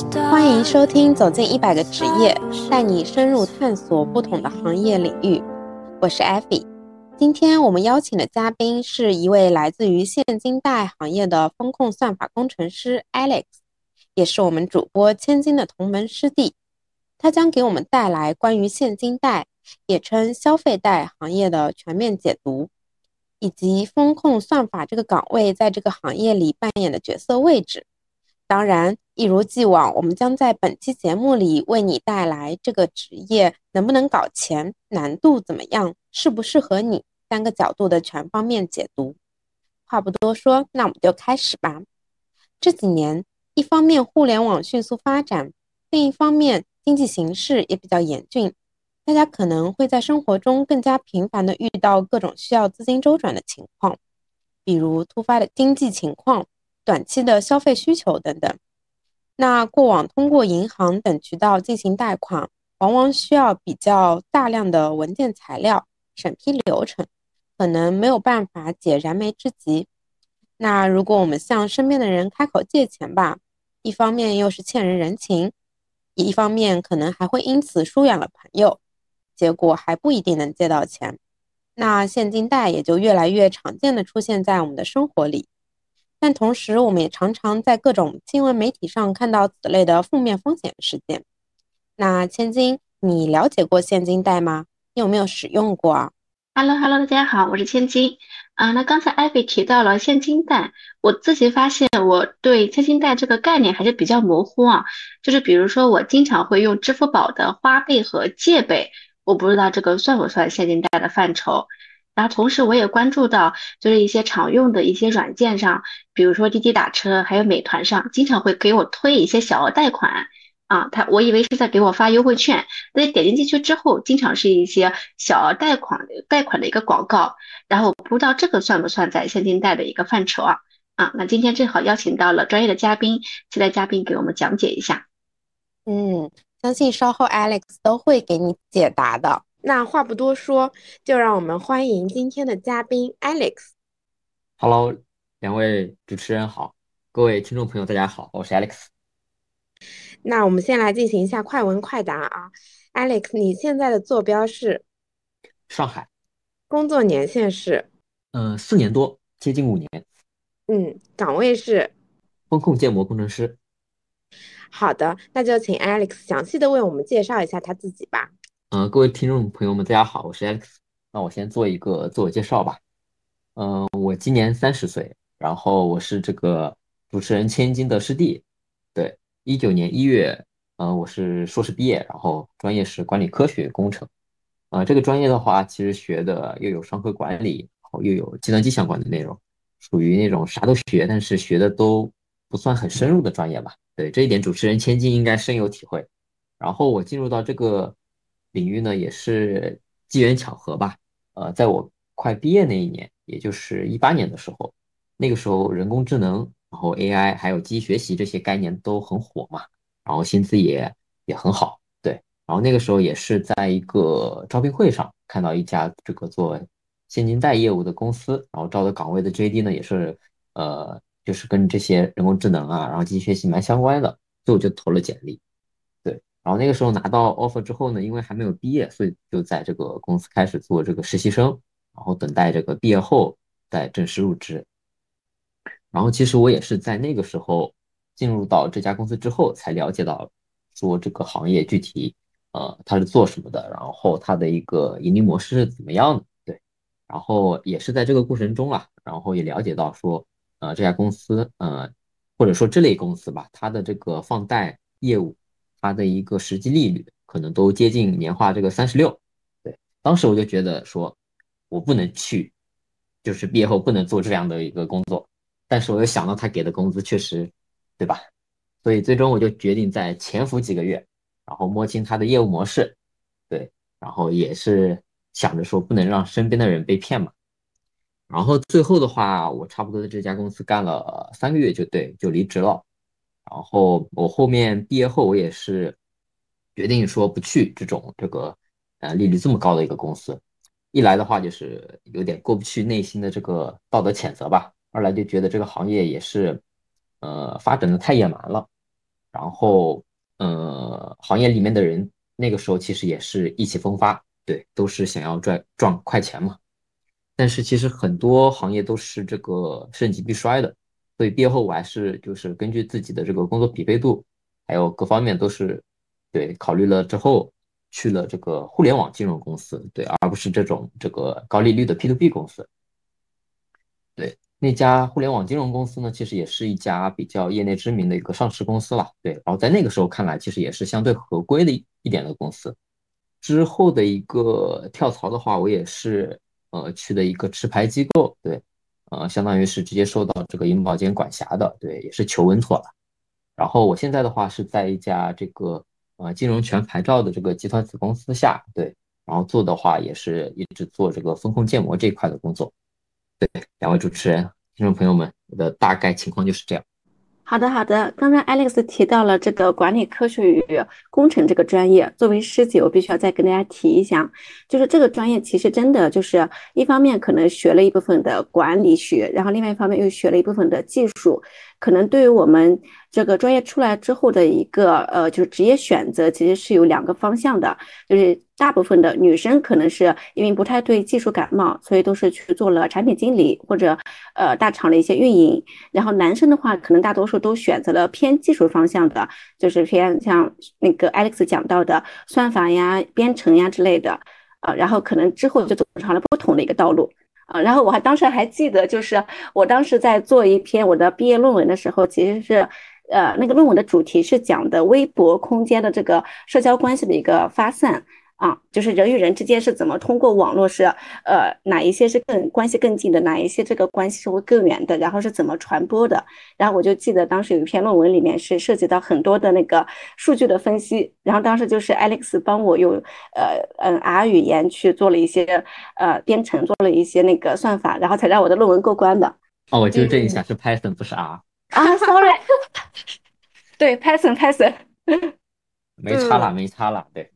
欢迎收听《走进一百个职业》，带你深入探索不同的行业领域。我是艾菲。今天我们邀请的嘉宾是一位来自于现金贷行业的风控算法工程师 Alex，也是我们主播千金的同门师弟。他将给我们带来关于现金贷，也称消费贷行业的全面解读，以及风控算法这个岗位在这个行业里扮演的角色位置。当然，一如既往，我们将在本期节目里为你带来这个职业能不能搞钱、难度怎么样、适不适合你三个角度的全方面解读。话不多说，那我们就开始吧。这几年，一方面互联网迅速发展，另一方面经济形势也比较严峻，大家可能会在生活中更加频繁地遇到各种需要资金周转的情况，比如突发的经济情况。短期的消费需求等等，那过往通过银行等渠道进行贷款，往往需要比较大量的文件材料、审批流程，可能没有办法解燃眉之急。那如果我们向身边的人开口借钱吧，一方面又是欠人人情，一方面可能还会因此疏远了朋友，结果还不一定能借到钱。那现金贷也就越来越常见的出现在我们的生活里。但同时，我们也常常在各种新闻媒体上看到此类的负面风险事件。那千金，你了解过现金贷吗？你有没有使用过啊？Hello，Hello，大家好，我是千金。啊，那刚才艾菲提到了现金贷，我自己发现我对现金贷这个概念还是比较模糊啊。就是比如说，我经常会用支付宝的花呗和借呗，我不知道这个算不算现金贷的范畴。然后同时我也关注到，就是一些常用的一些软件上，比如说滴滴打车，还有美团上，经常会给我推一些小额贷款啊。他我以为是在给我发优惠券，但是点进进去之后，经常是一些小额贷款贷款的一个广告。然后不知道这个算不算在现金贷的一个范畴啊？啊，那今天正好邀请到了专业的嘉宾，期待嘉宾给我们讲解一下。嗯，相信稍后 Alex 都会给你解答的。那话不多说，就让我们欢迎今天的嘉宾 Alex。Hello，两位主持人好，各位听众朋友大家好，我是 Alex。那我们先来进行一下快问快答啊，Alex，你现在的坐标是上海，工作年限是嗯四年多，接近五年。嗯，岗位是风控建模工程师。好的，那就请 Alex 详细的为我们介绍一下他自己吧。嗯，各位听众朋友们，大家好，我是 Alex。那我先做一个自我介绍吧。嗯，我今年三十岁，然后我是这个主持人千金的师弟。对，一九年一月，嗯，我是硕士毕业，然后专业是管理科学工程。啊，这个专业的话，其实学的又有商科管理，然后又有计算机相关的内容，属于那种啥都学，但是学的都不算很深入的专业吧。对，这一点主持人千金应该深有体会。然后我进入到这个。领域呢也是机缘巧合吧，呃，在我快毕业那一年，也就是一八年的时候，那个时候人工智能，然后 AI 还有机器学习这些概念都很火嘛，然后薪资也也很好，对，然后那个时候也是在一个招聘会上看到一家这个做现金贷业务的公司，然后招的岗位的 JD 呢也是呃就是跟这些人工智能啊，然后机器学习蛮相关的，所以我就投了简历。然后那个时候拿到 offer 之后呢，因为还没有毕业，所以就在这个公司开始做这个实习生，然后等待这个毕业后再正式入职。然后其实我也是在那个时候进入到这家公司之后，才了解到说这个行业具体呃它是做什么的，然后它的一个盈利模式是怎么样的。对，然后也是在这个过程中啊，然后也了解到说呃这家公司呃或者说这类公司吧，它的这个放贷业务。它的一个实际利率可能都接近年化这个三十六，对，当时我就觉得说，我不能去，就是毕业后不能做这样的一个工作，但是我又想到他给的工资确实，对吧？所以最终我就决定在潜伏几个月，然后摸清他的业务模式，对，然后也是想着说不能让身边的人被骗嘛，然后最后的话，我差不多在这家公司干了三个月就对，就离职了。然后我后面毕业后，我也是决定说不去这种这个呃利率这么高的一个公司。一来的话就是有点过不去内心的这个道德谴责吧，二来就觉得这个行业也是呃发展的太野蛮了。然后呃，行业里面的人那个时候其实也是意气风发，对，都是想要赚赚快钱嘛。但是其实很多行业都是这个盛极必衰的，所以毕业后我还是就是根据自己的这个工作匹配度，还有各方面都是对考虑了之后去了这个互联网金融公司，对，而不是这种这个高利率的 P to B 公司。对，那家互联网金融公司呢，其实也是一家比较业内知名的一个上市公司了，对。然后在那个时候看来，其实也是相对合规的一一点的公司。之后的一个跳槽的话，我也是呃去的一个持牌机构，对，呃，相当于是直接受到这个银保监管辖的，对，也是求稳妥了。然后我现在的话是在一家这个呃金融全牌照的这个集团子公司下，对，然后做的话也是一直做这个风控建模这一块的工作。对，两位主持人、听众朋友们，我的大概情况就是这样。好的，好的。刚才 Alex 提到了这个管理科学与工程这个专业，作为师姐，我必须要再跟大家提一下，就是这个专业其实真的就是一方面可能学了一部分的管理学，然后另外一方面又学了一部分的技术，可能对于我们。这个专业出来之后的一个呃，就是职业选择其实是有两个方向的，就是大部分的女生可能是因为不太对技术感冒，所以都是去做了产品经理或者呃大厂的一些运营，然后男生的话可能大多数都选择了偏技术方向的，就是偏像那个 Alex 讲到的算法呀、编程呀之类的，呃，然后可能之后就走上了不同的一个道路。啊，然后我还当时还记得，就是我当时在做一篇我的毕业论文的时候，其实是。呃，那个论文的主题是讲的微博空间的这个社交关系的一个发散啊，就是人与人之间是怎么通过网络是呃哪一些是更关系更近的，哪一些这个关系是会更远的，然后是怎么传播的。然后我就记得当时有一篇论文里面是涉及到很多的那个数据的分析，然后当时就是 Alex 帮我用呃嗯 R 语言去做了一些呃编程，做了一些那个算法，然后才让我的论文过关的。哦，我纠正一下，是 Python 不是 R。啊，sorry，对，Python，Python，没差啦，没差啦，对，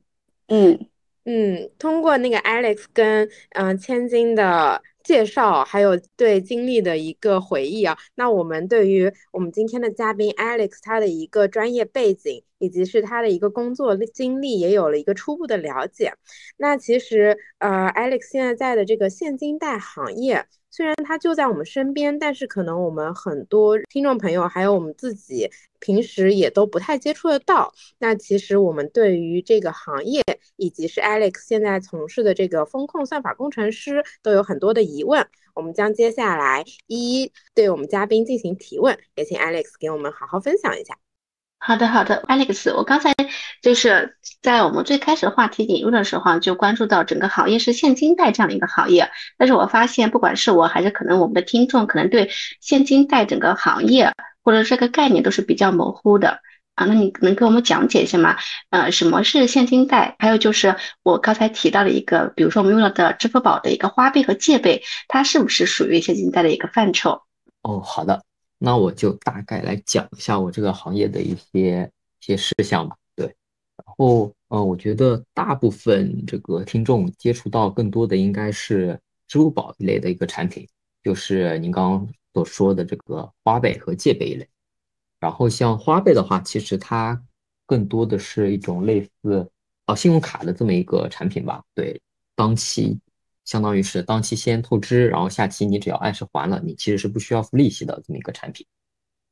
嗯嗯，通过那个 Alex 跟嗯千金的介绍，还有对经历的一个回忆啊，那我们对于我们今天的嘉宾 Alex 他的一个专业背景，以及是他的一个工作经历，也有了一个初步的了解。那其实呃，Alex 现在在的这个现金贷行业。虽然它就在我们身边，但是可能我们很多听众朋友还有我们自己平时也都不太接触得到。那其实我们对于这个行业，以及是 Alex 现在从事的这个风控算法工程师，都有很多的疑问。我们将接下来一一对我们嘉宾进行提问，也请 Alex 给我们好好分享一下。好的，好的，Alex，我刚才就是在我们最开始的话题引入的时候，就关注到整个行业是现金贷这样的一个行业，但是我发现，不管是我还是可能我们的听众，可能对现金贷整个行业或者这个概念都是比较模糊的啊。那你能给我们讲解一下吗？呃，什么是现金贷？还有就是我刚才提到的一个，比如说我们用到的支付宝的一个花呗和借呗，它是不是属于现金贷的一个范畴？哦，好的。那我就大概来讲一下我这个行业的一些一些事项吧。对，然后呃，我觉得大部分这个听众接触到更多的应该是支付宝一类的一个产品，就是您刚刚所说的这个花呗和借呗一类。然后像花呗的话，其实它更多的是一种类似哦信用卡的这么一个产品吧。对，当期。相当于是当期先透支，然后下期你只要按时还了，你其实是不需要付利息的这么一个产品。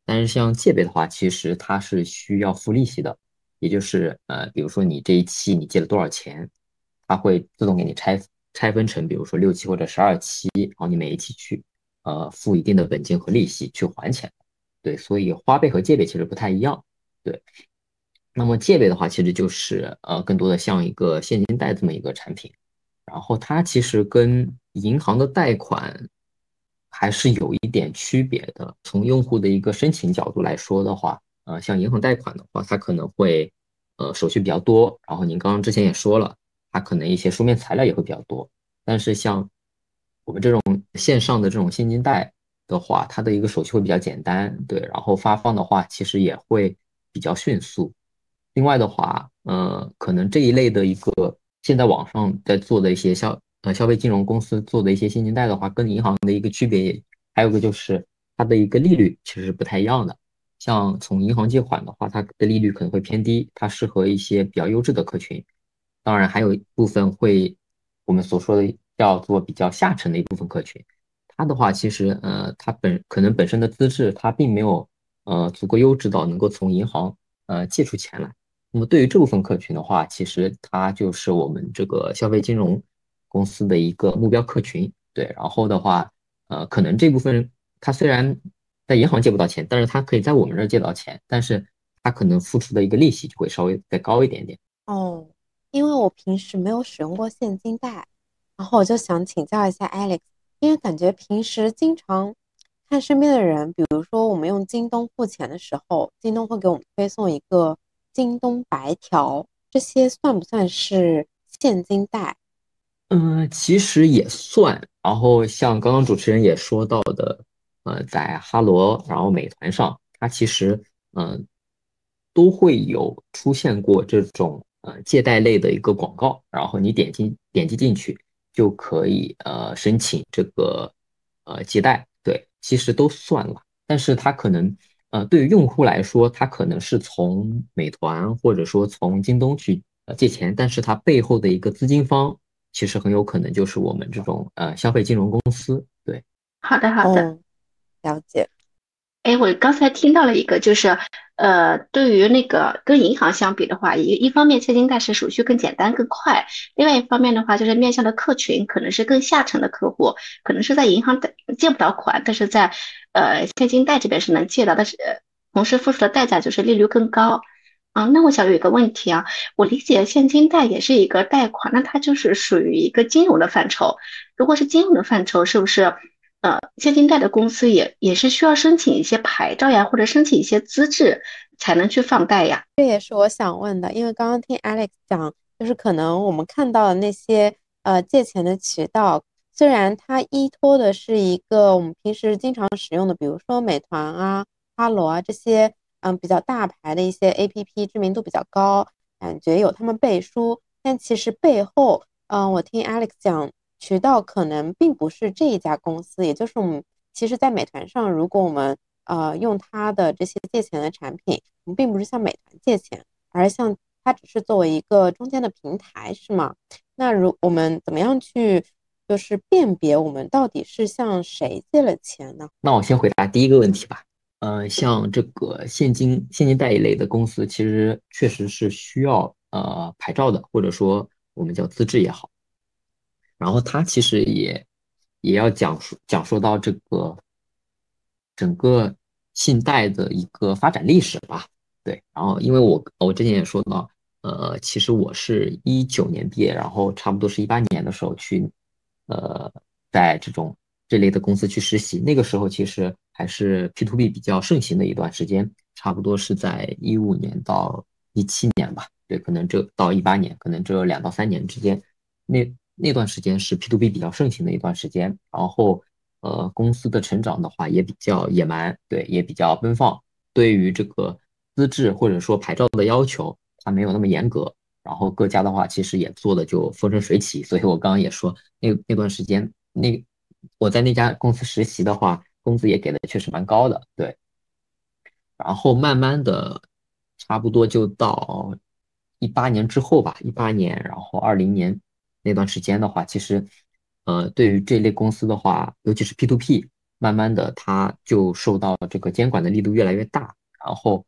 但是像借呗的话，其实它是需要付利息的，也就是呃，比如说你这一期你借了多少钱，它会自动给你拆拆分成，比如说六期或者十二期，然后你每一期去呃付一定的本金和利息去还钱。对，所以花呗和借呗其实不太一样。对，那么借呗的话，其实就是呃更多的像一个现金贷这么一个产品。然后它其实跟银行的贷款还是有一点区别的。从用户的一个申请角度来说的话，呃，像银行贷款的话，它可能会呃手续比较多。然后您刚刚之前也说了，它可能一些书面材料也会比较多。但是像我们这种线上的这种现金贷的话，它的一个手续会比较简单，对。然后发放的话，其实也会比较迅速。另外的话，呃，可能这一类的一个。现在网上在做的一些消呃消费金融公司做的一些现金贷的话，跟银行的一个区别，还有个就是它的一个利率其实是不太一样的。像从银行借款的话，它的利率可能会偏低，它适合一些比较优质的客群。当然，还有一部分会我们所说的叫做比较下沉的一部分客群，它的话其实呃，它本可能本身的资质它并没有呃足够优质到能够从银行呃借出钱来。那么对于这部分客群的话，其实它就是我们这个消费金融公司的一个目标客群。对，然后的话，呃，可能这部分人他虽然在银行借不到钱，但是他可以在我们这儿借到钱，但是他可能付出的一个利息就会稍微再高一点点。哦，因为我平时没有使用过现金贷，然后我就想请教一下 Alex，因为感觉平时经常看身边的人，比如说我们用京东付钱的时候，京东会给我们推送一个京东白条，这些算不算是现金贷？嗯，其实也算。然后像刚刚主持人也说到的，呃，在哈罗，然后美团上，它其实嗯都会有出现过这种呃借贷类的一个广告。然后你点击点击进去就可以呃申请这个呃借贷。对，其实都算了。但是它可能呃对于用户来说，他可能是从美团或者说从京东去呃借钱，但是它背后的一个资金方。其实很有可能就是我们这种呃消费金融公司，对。好的，好的，了解。哎，我刚才听到了一个，就是呃，对于那个跟银行相比的话，一一方面现金贷是手续更简单更快，另外一方面的话，就是面向的客群可能是更下沉的客户，可能是在银行贷借不到款，但是在呃现金贷这边是能借到，但是同时付出的代价就是利率更高。啊，那我想有一个问题啊，我理解现金贷也是一个贷款，那它就是属于一个金融的范畴。如果是金融的范畴，是不是呃，现金贷的公司也也是需要申请一些牌照呀，或者申请一些资质才能去放贷呀？这也是我想问的，因为刚刚听 Alex 讲，就是可能我们看到的那些呃借钱的渠道，虽然它依托的是一个我们平时经常使用的，比如说美团啊、哈罗啊这些。嗯，比较大牌的一些 A P P 知名度比较高，感觉有他们背书，但其实背后，嗯，我听 Alex 讲，渠道可能并不是这一家公司，也就是我们其实，在美团上，如果我们呃用它的这些借钱的产品，我们并不是向美团借钱，而是向它只是作为一个中间的平台，是吗？那如我们怎么样去就是辨别我们到底是向谁借了钱呢？那我先回答第一个问题吧。呃，像这个现金现金贷一类的公司，其实确实是需要呃牌照的，或者说我们叫资质也好。然后它其实也也要讲述讲述到这个整个信贷的一个发展历史吧。对，然后因为我我之前也说到，呃，其实我是一九年毕业，然后差不多是一八年的时候去，呃，在这种这类的公司去实习，那个时候其实。还是 P to B 比较盛行的一段时间，差不多是在一五年到一七年吧。对，可能这到一八年，可能这两到三年之间，那那段时间是 P to B 比较盛行的一段时间。然后，呃，公司的成长的话也比较野蛮，对，也比较奔放。对于这个资质或者说牌照的要求，它没有那么严格。然后各家的话，其实也做的就风生水起。所以我刚刚也说，那那段时间，那我在那家公司实习的话。工资也给的确实蛮高的，对。然后慢慢的，差不多就到一八年之后吧，一八年，然后二零年那段时间的话，其实，呃，对于这类公司的话，尤其是 P to P，慢慢的它就受到这个监管的力度越来越大。然后，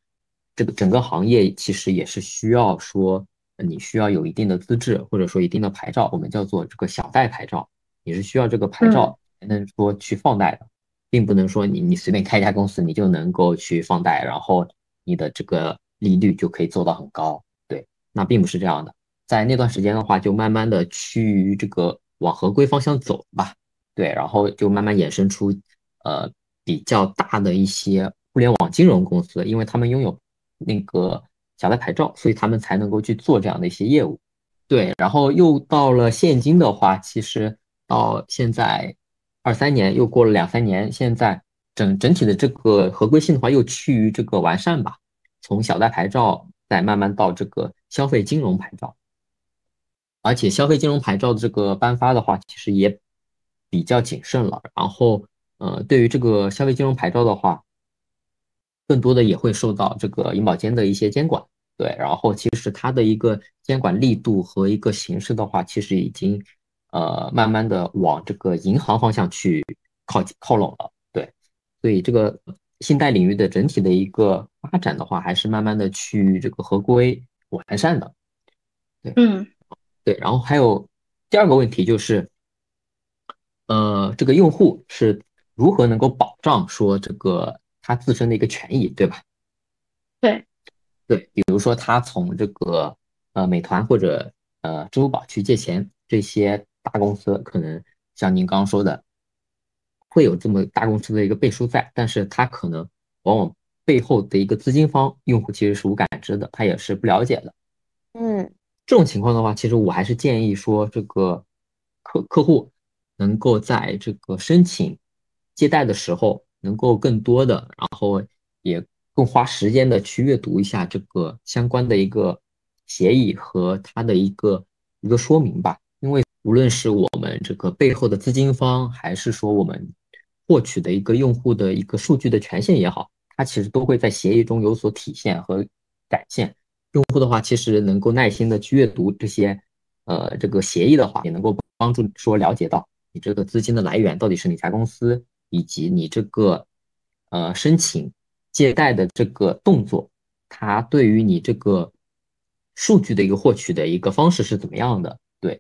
这个整个行业其实也是需要说，你需要有一定的资质，或者说一定的牌照，我们叫做这个小贷牌照，你是需要这个牌照才能说去放贷的。并不能说你你随便开一家公司，你就能够去放贷，然后你的这个利率就可以做到很高。对，那并不是这样的。在那段时间的话，就慢慢的趋于这个往合规方向走吧。对，然后就慢慢衍生出呃比较大的一些互联网金融公司，因为他们拥有那个小贷牌照，所以他们才能够去做这样的一些业务。对，然后又到了现金的话，其实到现在。二三年又过了两三年，现在整整体的这个合规性的话又趋于这个完善吧。从小贷牌照再慢慢到这个消费金融牌照，而且消费金融牌照的这个颁发的话，其实也比较谨慎了。然后，呃，对于这个消费金融牌照的话，更多的也会受到这个银保监的一些监管。对，然后其实它的一个监管力度和一个形式的话，其实已经呃慢慢的往这个银行方向去靠靠拢了。对，所以这个信贷领域的整体的一个发展的话，还是慢慢的去这个合规完善的。对，嗯，对，然后还有第二个问题就是，呃，这个用户是如何能够保障说这个他自身的一个权益，对吧？对。对，比如说他从这个呃美团或者呃支付宝去借钱，这些大公司可能像您刚刚说的，会有这么大公司的一个背书在，但是他可能往往背后的一个资金方用户其实是无感知的，他也是不了解的。嗯，这种情况的话，其实我还是建议说，这个客客户能够在这个申请借贷的时候，能够更多的，然后也。更花时间的去阅读一下这个相关的一个协议和它的一个一个说明吧，因为无论是我们这个背后的资金方，还是说我们获取的一个用户的一个数据的权限也好，它其实都会在协议中有所体现和展现。用户的话，其实能够耐心的去阅读这些呃这个协议的话，也能够帮助说了解到你这个资金的来源到底是哪家公司，以及你这个呃申请。借贷的这个动作，它对于你这个数据的一个获取的一个方式是怎么样的？对，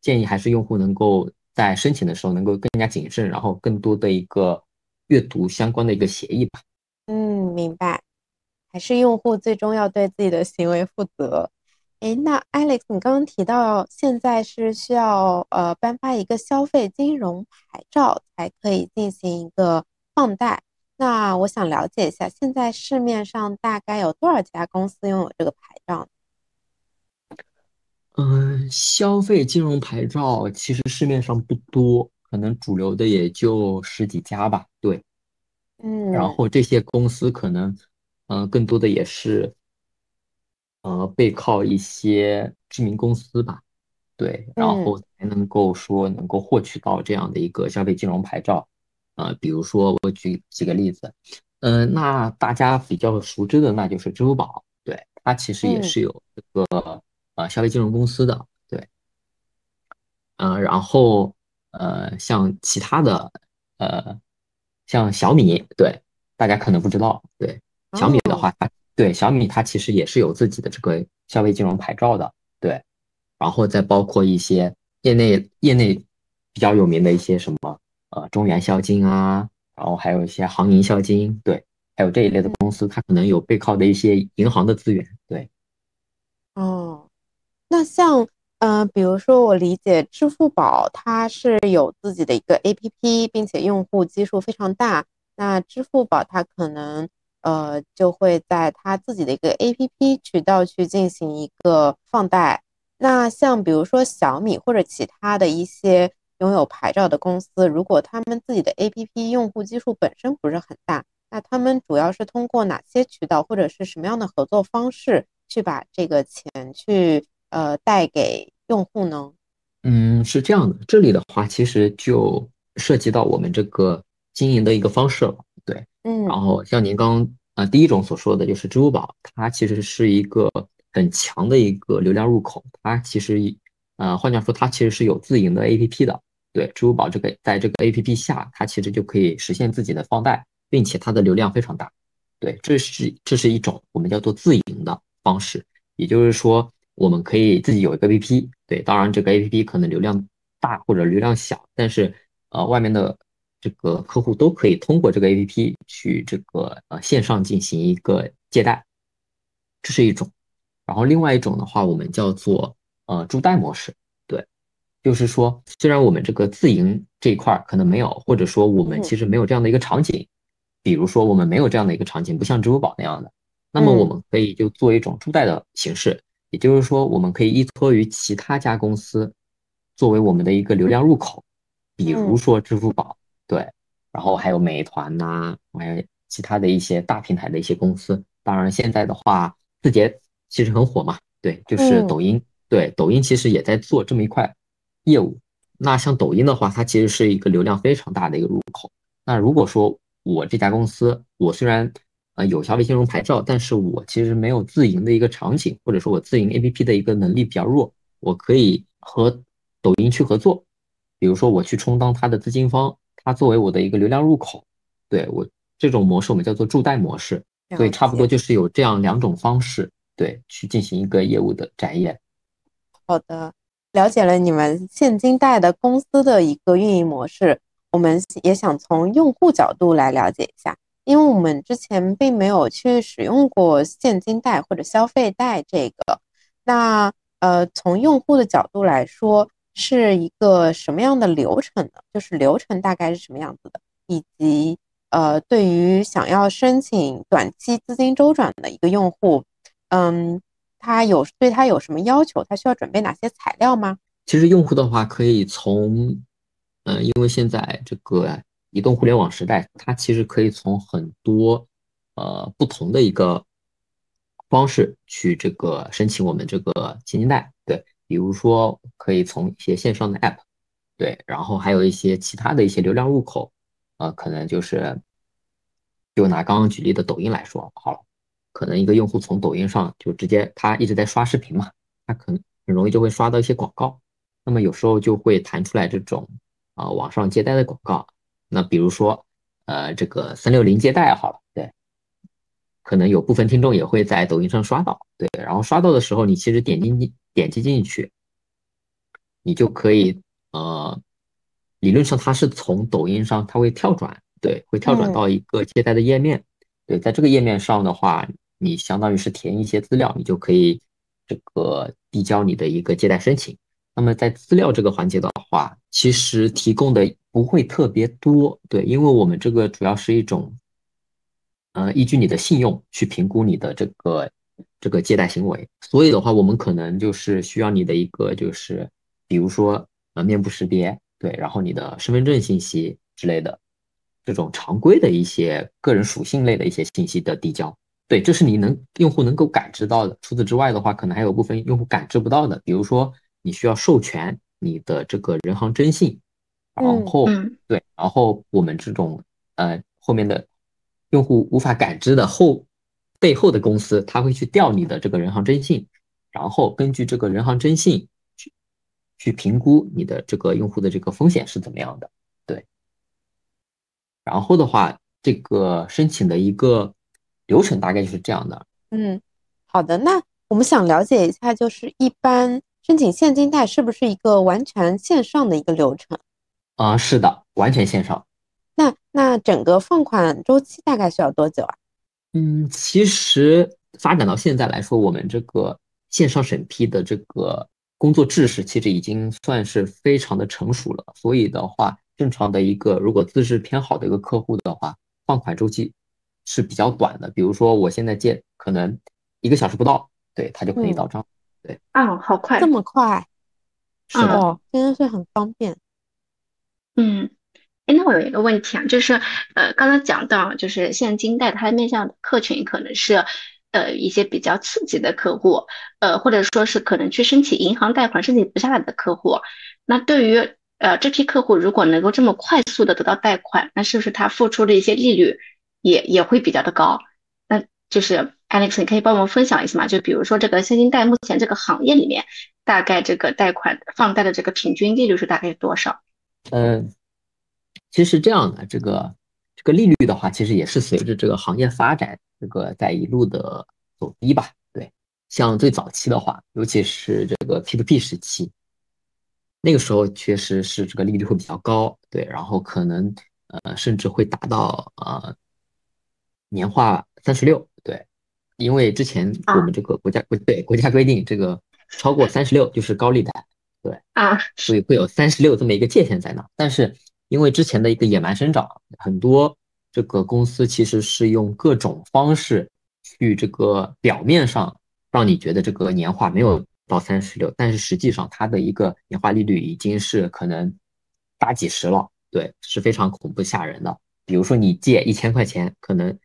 建议还是用户能够在申请的时候能够更加谨慎，然后更多的一个阅读相关的一个协议吧。嗯，明白，还是用户最终要对自己的行为负责。哎，那 Alex，你刚刚提到现在是需要呃颁发一个消费金融牌照才可以进行一个放贷。那我想了解一下，现在市面上大概有多少家公司拥有这个牌照？嗯，消费金融牌照其实市面上不多，可能主流的也就十几家吧。对，嗯，然后这些公司可能，嗯，更多的也是，呃，背靠一些知名公司吧。对，然后才能够说能够获取到这样的一个消费金融牌照。呃，比如说我举几个例子，嗯，那大家比较熟知的那就是支付宝，对，它其实也是有这个呃消费金融公司的，对，嗯，然后呃像其他的呃像小米，对，大家可能不知道，对，小米的话，对小米它其实也是有自己的这个消费金融牌照的，对，然后再包括一些业内业内比较有名的一些什么。呃，中原孝金啊，然后还有一些杭银孝金，对，还有这一类的公司，它可能有背靠的一些银行的资源，对。哦，那像，呃，比如说我理解支付宝它是有自己的一个 APP，并且用户基数非常大，那支付宝它可能，呃，就会在它自己的一个 APP 渠道去进行一个放贷。那像比如说小米或者其他的一些。拥有牌照的公司，如果他们自己的 APP 用户基数本身不是很大，那他们主要是通过哪些渠道或者是什么样的合作方式去把这个钱去呃贷给用户呢？嗯，是这样的，这里的话其实就涉及到我们这个经营的一个方式了。然后像您刚呃第一种所说的就是支付宝，它其实是一个很强的一个流量入口，它其实呃换句话说，它其实是有自营的 APP 的。对，支付宝这个在这个 A P P 下，它其实就可以实现自己的放贷，并且它的流量非常大。对，这是这是一种我们叫做自营的方式，也就是说，我们可以自己有一个 A P P。对，当然这个 A P P 可能流量大或者流量小，但是呃，外面的这个客户都可以通过这个 A P P 去这个呃线上进行一个借贷，这是一种。然后另外一种的话，我们叫做呃助贷模式。对。就是说，虽然我们这个自营这一块可能没有，或者说我们其实没有这样的一个场景，比如说我们没有这样的一个场景，不像支付宝那样的，那么我们可以就做一种助贷的形式，也就是说，我们可以依托于其他家公司作为我们的一个流量入口，比如说支付宝，对，然后还有美团呐，还有其他的一些大平台的一些公司。当然，现在的话，字节其实很火嘛，对，就是抖音，对，抖音其实也在做这么一块。业务，那像抖音的话，它其实是一个流量非常大的一个入口。那如果说我这家公司，我虽然呃有消费金融牌照，但是我其实没有自营的一个场景，或者说我自营 APP 的一个能力比较弱，我可以和抖音去合作，比如说我去充当它的资金方，它作为我的一个流量入口，对我这种模式我们叫做助贷模式，所以差不多就是有这样两种方式，对，去进行一个业务的展业。好的，了解了你们现金贷的公司的一个运营模式，我们也想从用户角度来了解一下。因为我们之前并没有去使用过现金贷或者消费贷这个，那呃，从用户的角度来说，是一个什么样的流程呢？就是流程大概是什么样子的，以及呃，对于想要申请短期资金周转的一个用户，嗯，他有对他有什么要求？他需要准备哪些材料吗？其实用户的话，可以从，嗯，因为现在这个。移动互联网时代，它其实可以从很多呃不同的一个方式去这个申请我们这个现金贷，比如说可以从一些线上的 app，对，然后还有一些其他的一些流量入口，呃，可能就是就拿刚刚举例的抖音来说好了，可能一个用户从抖音上就直接他一直在刷视频嘛，他可能很容易就会刷到一些广告，那么有时候就会弹出来这种啊网上借贷的广告。那比如说，呃，这个三六零借贷好了，对，可能有部分听众也会在抖音上刷到，对，然后刷到的时候，你其实点进去点击进去，你就可以，呃，理论上它是从抖音上它会跳转，对，会跳转到一个借贷的页面，对，在这个页面上的话，你相当于是填一些资料，你就可以这个递交你的一个借贷申请。那么在资料这个环节的话，其实提供的不会特别多，对，因为我们这个主要是一种，呃，依据你的信用去评估你的这个这个借贷行为，所以的话，我们可能就是需要你的一个就是，比如说呃面部识别，对，然后你的身份证信息之类的，这种常规的一些个人属性类的一些信息的递交，对，这是你能用户能够感知到的。除此之外的话，可能还有部分用户感知不到的，比如说。你需要授权你的这个人行征信，然后对，然后我们这种呃后面的用户无法感知的后背后的公司，他会去调你的这个人行征信，然后根据这个人行征信去去评估你的这个用户的这个风险是怎么样的，对。然后的话，这个申请的一个流程大概就是这样的。嗯，好的，那我们想了解一下，就是一般。申请现金贷是不是一个完全线上的一个流程？啊，是的，完全线上。那那整个放款周期大概需要多久啊？嗯，其实发展到现在来说，我们这个线上审批的这个工作制式其实已经算是非常的成熟了。所以的话，正常的一个如果资质偏好的一个客户的话，放款周期是比较短的。比如说我现在借，可能一个小时不到，对他就可以到账。对，啊，好快，这么快，是的，真的是很方便。嗯，哎，那我有一个问题啊，就是呃，刚才讲到就是现金贷，它面向的客群可能是呃一些比较刺激的客户，呃，或者说是可能去申请银行贷款申请不下来的客户。那对于呃这批客户，如果能够这么快速的得到贷款，那是不是他付出的一些利率也也会比较的高？那就是。Alex，你可以帮我们分享一下吗？就比如说这个现金贷，目前这个行业里面，大概这个贷款放贷的这个平均利率是大概多少？嗯，其实是这样的，这个这个利率的话，其实也是随着这个行业发展，这个在一路的走低吧。对，像最早期的话，尤其是这个 P2P 时期，那个时候确实是这个利率会比较高，对，然后可能呃甚至会达到呃年化三十六，对。因为之前我们这个国家规对国家规定，这个超过三十六就是高利贷，对啊，所以会有三十六这么一个界限在那。但是因为之前的一个野蛮生长，很多这个公司其实是用各种方式去这个表面上让你觉得这个年化没有到三十六，但是实际上它的一个年化利率已经是可能大几十了，对，是非常恐怖吓人的。比如说你借一千块钱，可能。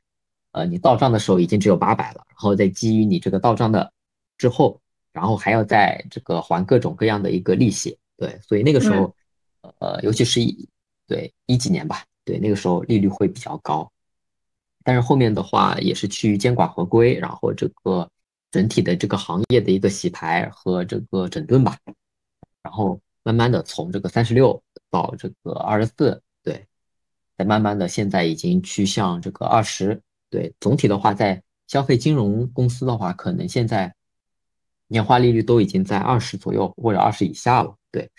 呃，你到账的时候已经只有八百了，然后再基于你这个到账的之后，然后还要在这个还各种各样的一个利息，对，所以那个时候，呃，尤其是一对一几年吧，对，那个时候利率会比较高。但是后面的话也是趋于监管合规，然后这个整体的这个行业的一个洗牌和这个整顿吧，然后慢慢的从这个三十六到这个二十四，对，再慢慢的现在已经趋向这个二十，对，总体的话在消费金融公司的话，可能现在年化利率都已经在二十左右或者二十以下了，对，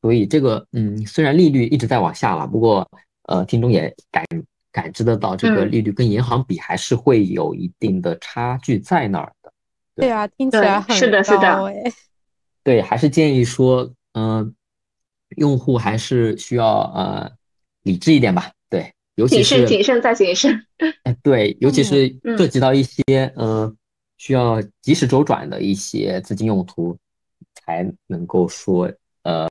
所以这个嗯，虽然利率一直在往下了，不过呃，听众也感。感知得到这个利率跟银行比还是会有一定的差距在那儿的。对啊，听起来很是的，是的，对，还是建议说，嗯，用户还是需要呃理智一点吧。对，尤其是谨慎再谨慎。哎，对，尤其是涉及到一些呃需要及时周转的一些资金用途，才能够说呃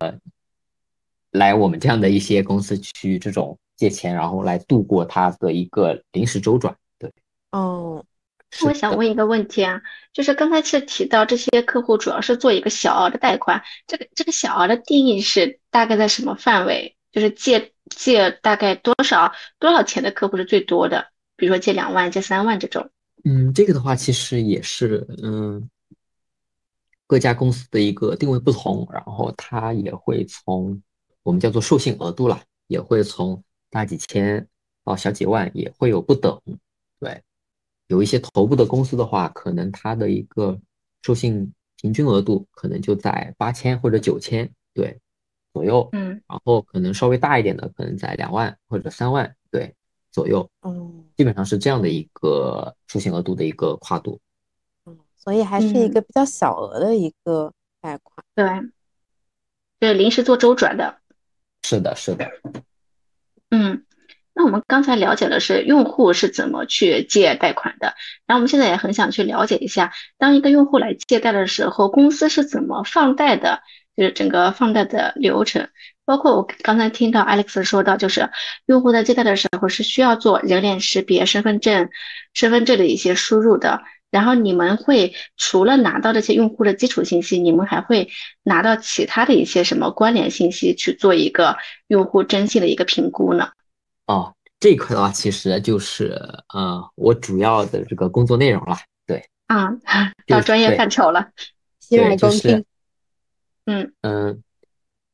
来我们这样的一些公司去这种。借钱，然后来度过他的一个临时周转。对，哦，我想问一个问题啊，就是刚才是提到这些客户主要是做一个小额的贷款，这个这个小额的定义是大概在什么范围？就是借借大概多少多少钱的客户是最多的？比如说借两万、借三万这种。嗯，这个的话其实也是，嗯，各家公司的一个定位不同，然后它也会从我们叫做授信额度啦，也会从。大几千到小几万也会有不等，对，有一些头部的公司的话，可能它的一个授信平均额度可能就在八千或者九千对左右，嗯，然后可能稍微大一点的可能在两万或者三万对左右，嗯，基本上是这样的一个授信额度的一个跨度，嗯，所以还是一个比较小额的一个贷款，对，对，临时做周转的，是的，是的。嗯，那我们刚才了解的是用户是怎么去借贷款的，然后我们现在也很想去了解一下，当一个用户来借贷的时候，公司是怎么放贷的，就是整个放贷的流程，包括我刚才听到 Alex 说到，就是用户在借贷的时候是需要做人脸识别、身份证、身份证的一些输入的，然后你们会除了拿到这些用户的基础信息，你们还会拿到其他的一些什么关联信息去做一个用户征信的一个评估呢？哦，这一块的话，其实就是呃，我主要的这个工作内容了。对，啊，到专业范畴了，洗耳恭听。嗯嗯，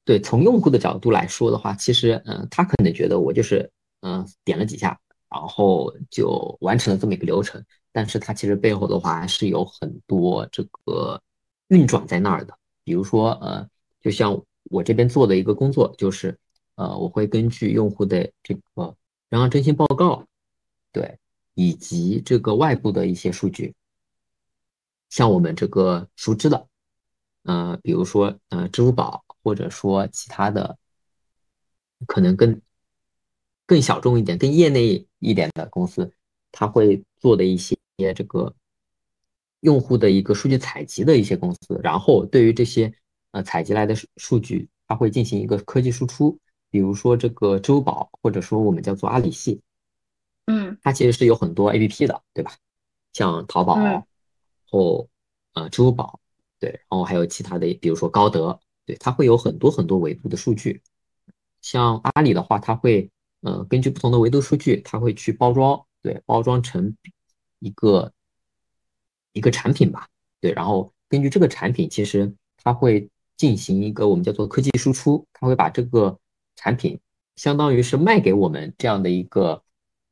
对，从用户的角度来说的话，其实嗯，他可能觉得我就是嗯点了几下，然后就完成了这么一个流程。但是它其实背后的话，还是有很多这个运转在那儿的。比如说呃，就像我这边做的一个工作，就是。呃，我会根据用户的这个人行征信报告，对，以及这个外部的一些数据，像我们这个熟知的，呃，比如说呃，支付宝，或者说其他的，可能更更小众一点、更业内一点的公司，他会做的一些这个用户的一个数据采集的一些公司，然后对于这些呃采集来的数数据，它会进行一个科技输出。比如说这个支付宝，或者说我们叫做阿里系，嗯，它其实是有很多 A P P 的，对吧？像淘宝或呃支付宝，对，然后还有其他的，比如说高德，对，它会有很多很多维度的数据。像阿里的话，它会呃根据不同的维度数据，它会去包装，对，包装成一个一个产品吧，对，然后根据这个产品，其实它会进行一个我们叫做科技输出，它会把这个。产品相当于是卖给我们这样的一个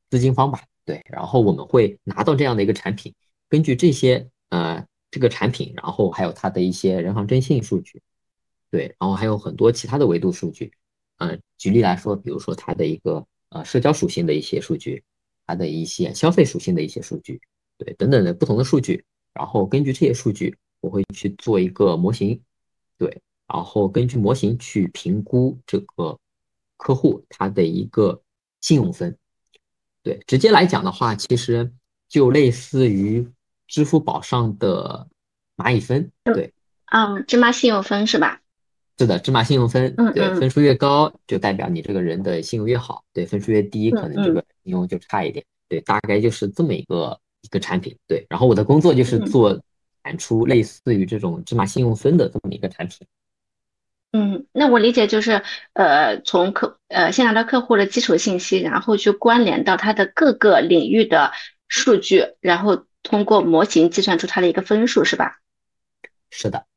资金方吧，对，然后我们会拿到这样的一个产品，根据这些呃这个产品，然后还有它的一些人行征信数据，对，然后还有很多其他的维度数据，嗯，举例来说，比如说它的一个呃社交属性的一些数据，它的一些消费属性的一些数据，对，等等的不同的数据，然后根据这些数据，我会去做一个模型，对，然后根据模型去评估这个。客户他的一个信用分，对，直接来讲的话，其实就类似于支付宝上的蚂蚁分，对，嗯，芝麻信用分是吧？是的，芝麻信用分，嗯对，分数越高就代表你这个人的信用越好，对，分数越低可能这个信用就差一点，对，大概就是这么一个一个产品，对，然后我的工作就是做产出类似于这种芝麻信用分的这么一个产品。嗯，那我理解就是，呃，从客呃先拿到客户的基础信息，然后去关联到他的各个领域的数据，然后通过模型计算出他的一个分数，是吧？是的。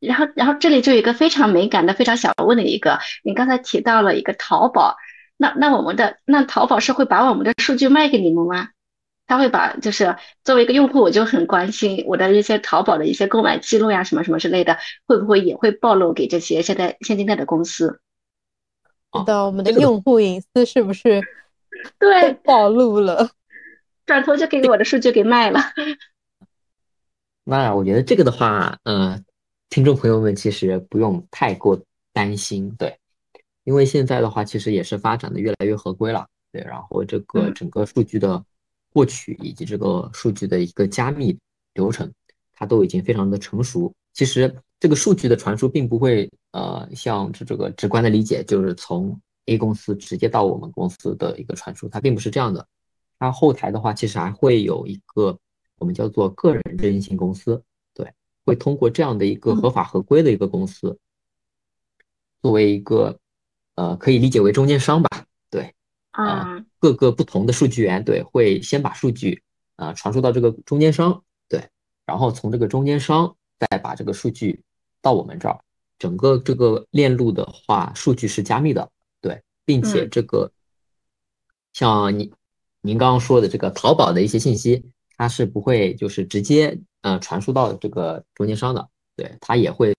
然后，然后这里就有一个非常敏感的、非常想问的一个，你刚才提到了一个淘宝，那那我们的那淘宝是会把我们的数据卖给你们吗？他会把就是作为一个用户，我就很关心我的一些淘宝的一些购买记录呀，什么什么之类的，会不会也会暴露给这些现在现金贷的公司？知道我们的用户隐私是不是 对暴露了？转头就给我的数据给卖了。那我觉得这个的话，嗯，听众朋友们其实不用太过担心，对，因为现在的话其实也是发展的越来越合规了，对，然后这个整个数据的。获取以及这个数据的一个加密流程，它都已经非常的成熟。其实这个数据的传输并不会，呃，像这这个直观的理解，就是从 A 公司直接到我们公司的一个传输，它并不是这样的。它后台的话，其实还会有一个我们叫做个人征信公司，对，会通过这样的一个合法合规的一个公司，作为一个，呃，可以理解为中间商吧。对啊，各个不同的数据源对，会先把数据啊传输到这个中间商对，然后从这个中间商再把这个数据到我们这儿，整个这个链路的话，数据是加密的对，并且这个像您您刚刚说的这个淘宝的一些信息，它是不会就是直接呃传输到这个中间商的，对，它也会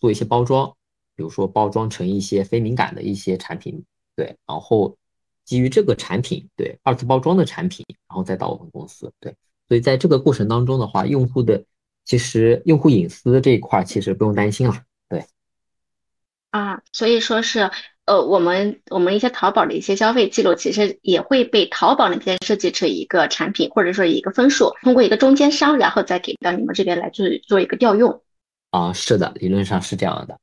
做一些包装，比如说包装成一些非敏感的一些产品对，然后。基于这个产品，对二次包装的产品，然后再到我们公司，对，所以在这个过程当中的话，用户的其实用户隐私这一块其实不用担心了，对。啊，所以说是，呃，我们我们一些淘宝的一些消费记录，其实也会被淘宝那边设计成一个产品，或者说一个分数，通过一个中间商，然后再给到你们这边来做做一个调用。啊，是的，理论上是这样的。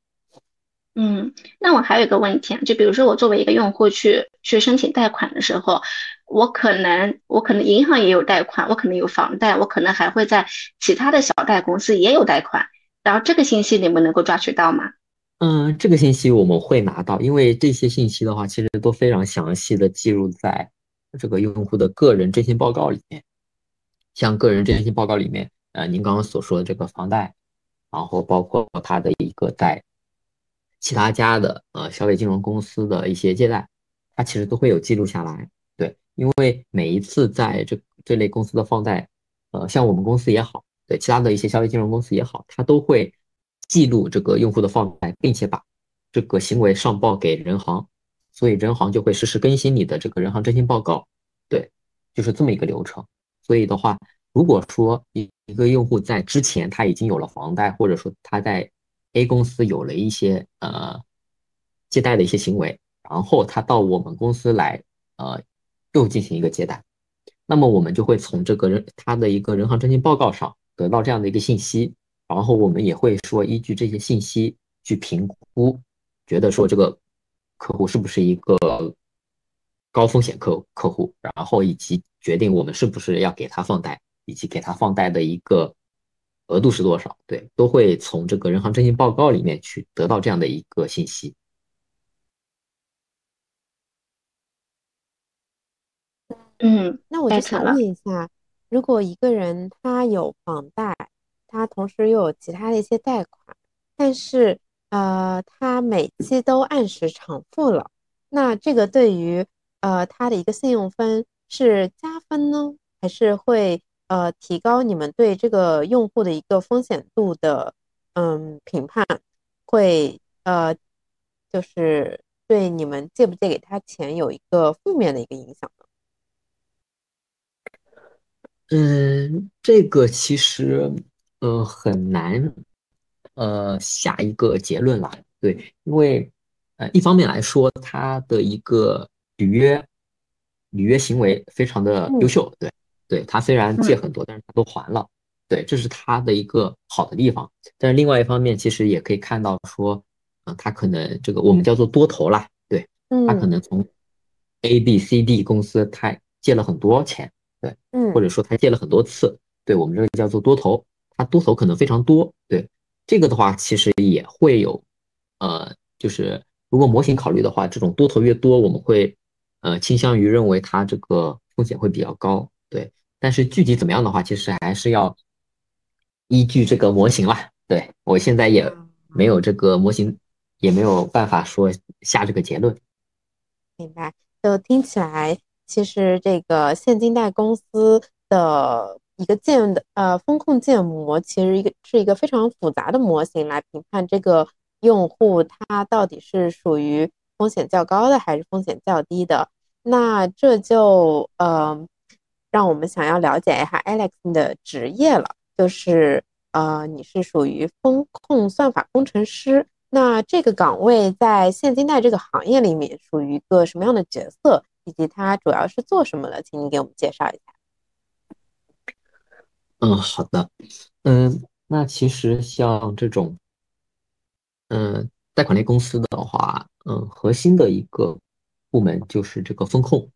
嗯，那我还有一个问题啊，就比如说我作为一个用户去去申请贷款的时候，我可能我可能银行也有贷款，我可能有房贷，我可能还会在其他的小贷公司也有贷款，然后这个信息你们能够抓取到吗？嗯，这个信息我们会拿到，因为这些信息的话，其实都非常详细的记录在这个用户的个人征信报告里面。像个人征信报告里面，呃，您刚刚所说的这个房贷，然后包括他的一个贷。其他家的呃消费金融公司的一些借贷，它其实都会有记录下来。对，因为每一次在这这类公司的放贷，呃，像我们公司也好，对其他的一些消费金融公司也好，它都会记录这个用户的放贷，并且把这个行为上报给人行，所以人行就会实时更新你的这个人行征信报告。对，就是这么一个流程。所以的话，如果说一一个用户在之前他已经有了房贷，或者说他在 A 公司有了一些呃借贷的一些行为，然后他到我们公司来呃又进行一个借贷，那么我们就会从这个人他的一个人行征信报告上得到这样的一个信息，然后我们也会说依据这些信息去评估，觉得说这个客户是不是一个高风险客客户，然后以及决定我们是不是要给他放贷，以及给他放贷的一个。额度是多少？对，都会从这个人行征信报告里面去得到这样的一个信息。嗯，那我就想问一下，如果一个人他有房贷，他同时又有其他的一些贷款，但是呃，他每期都按时偿付了，那这个对于呃他的一个信用分是加分呢，还是会？呃，提高你们对这个用户的一个风险度的嗯评判，会呃，就是对你们借不借给他钱有一个负面的一个影响呢？嗯，这个其实呃很难呃下一个结论了，对，因为呃一方面来说，他的一个履约履约行为非常的优秀，对。对他虽然借很多，但是他都还了，对，这是他的一个好的地方。但是另外一方面，其实也可以看到说，嗯，他可能这个我们叫做多头啦，对，他可能从 A、B、C、D 公司他借了很多钱，对，嗯，或者说他借了很多次，对我们这个叫做多头，他多头可能非常多，对，这个的话其实也会有，呃，就是如果模型考虑的话，这种多头越多，我们会呃倾向于认为它这个风险会比较高，对。但是具体怎么样的话，其实还是要依据这个模型啦。对我现在也没有这个模型，也没有办法说下这个结论。明白，就听起来，其实这个现金贷公司的一个建的呃风控建模，其实一个是一个非常复杂的模型来评判这个用户他到底是属于风险较高的还是风险较低的。那这就呃。让我们想要了解一下 Alex 的职业了，就是呃，你是属于风控算法工程师，那这个岗位在现金贷这个行业里面属于一个什么样的角色，以及它主要是做什么的？请你给我们介绍一下。嗯，好的，嗯，那其实像这种，嗯，贷款类公司的话，嗯，核心的一个部门就是这个风控。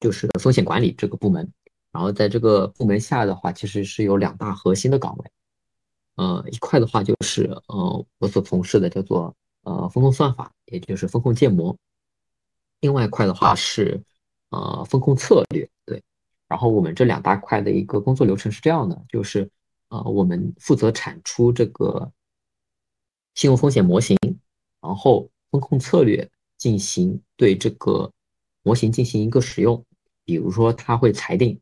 就是风险管理这个部门，然后在这个部门下的话，其实是有两大核心的岗位，呃，一块的话就是呃我所从事的叫做呃风控算法，也就是风控建模，另外一块的话是呃风控策略，然后我们这两大块的一个工作流程是这样的，就是呃我们负责产出这个信用风险模型，然后风控策略进行对这个模型进行一个使用。比如说，他会裁定，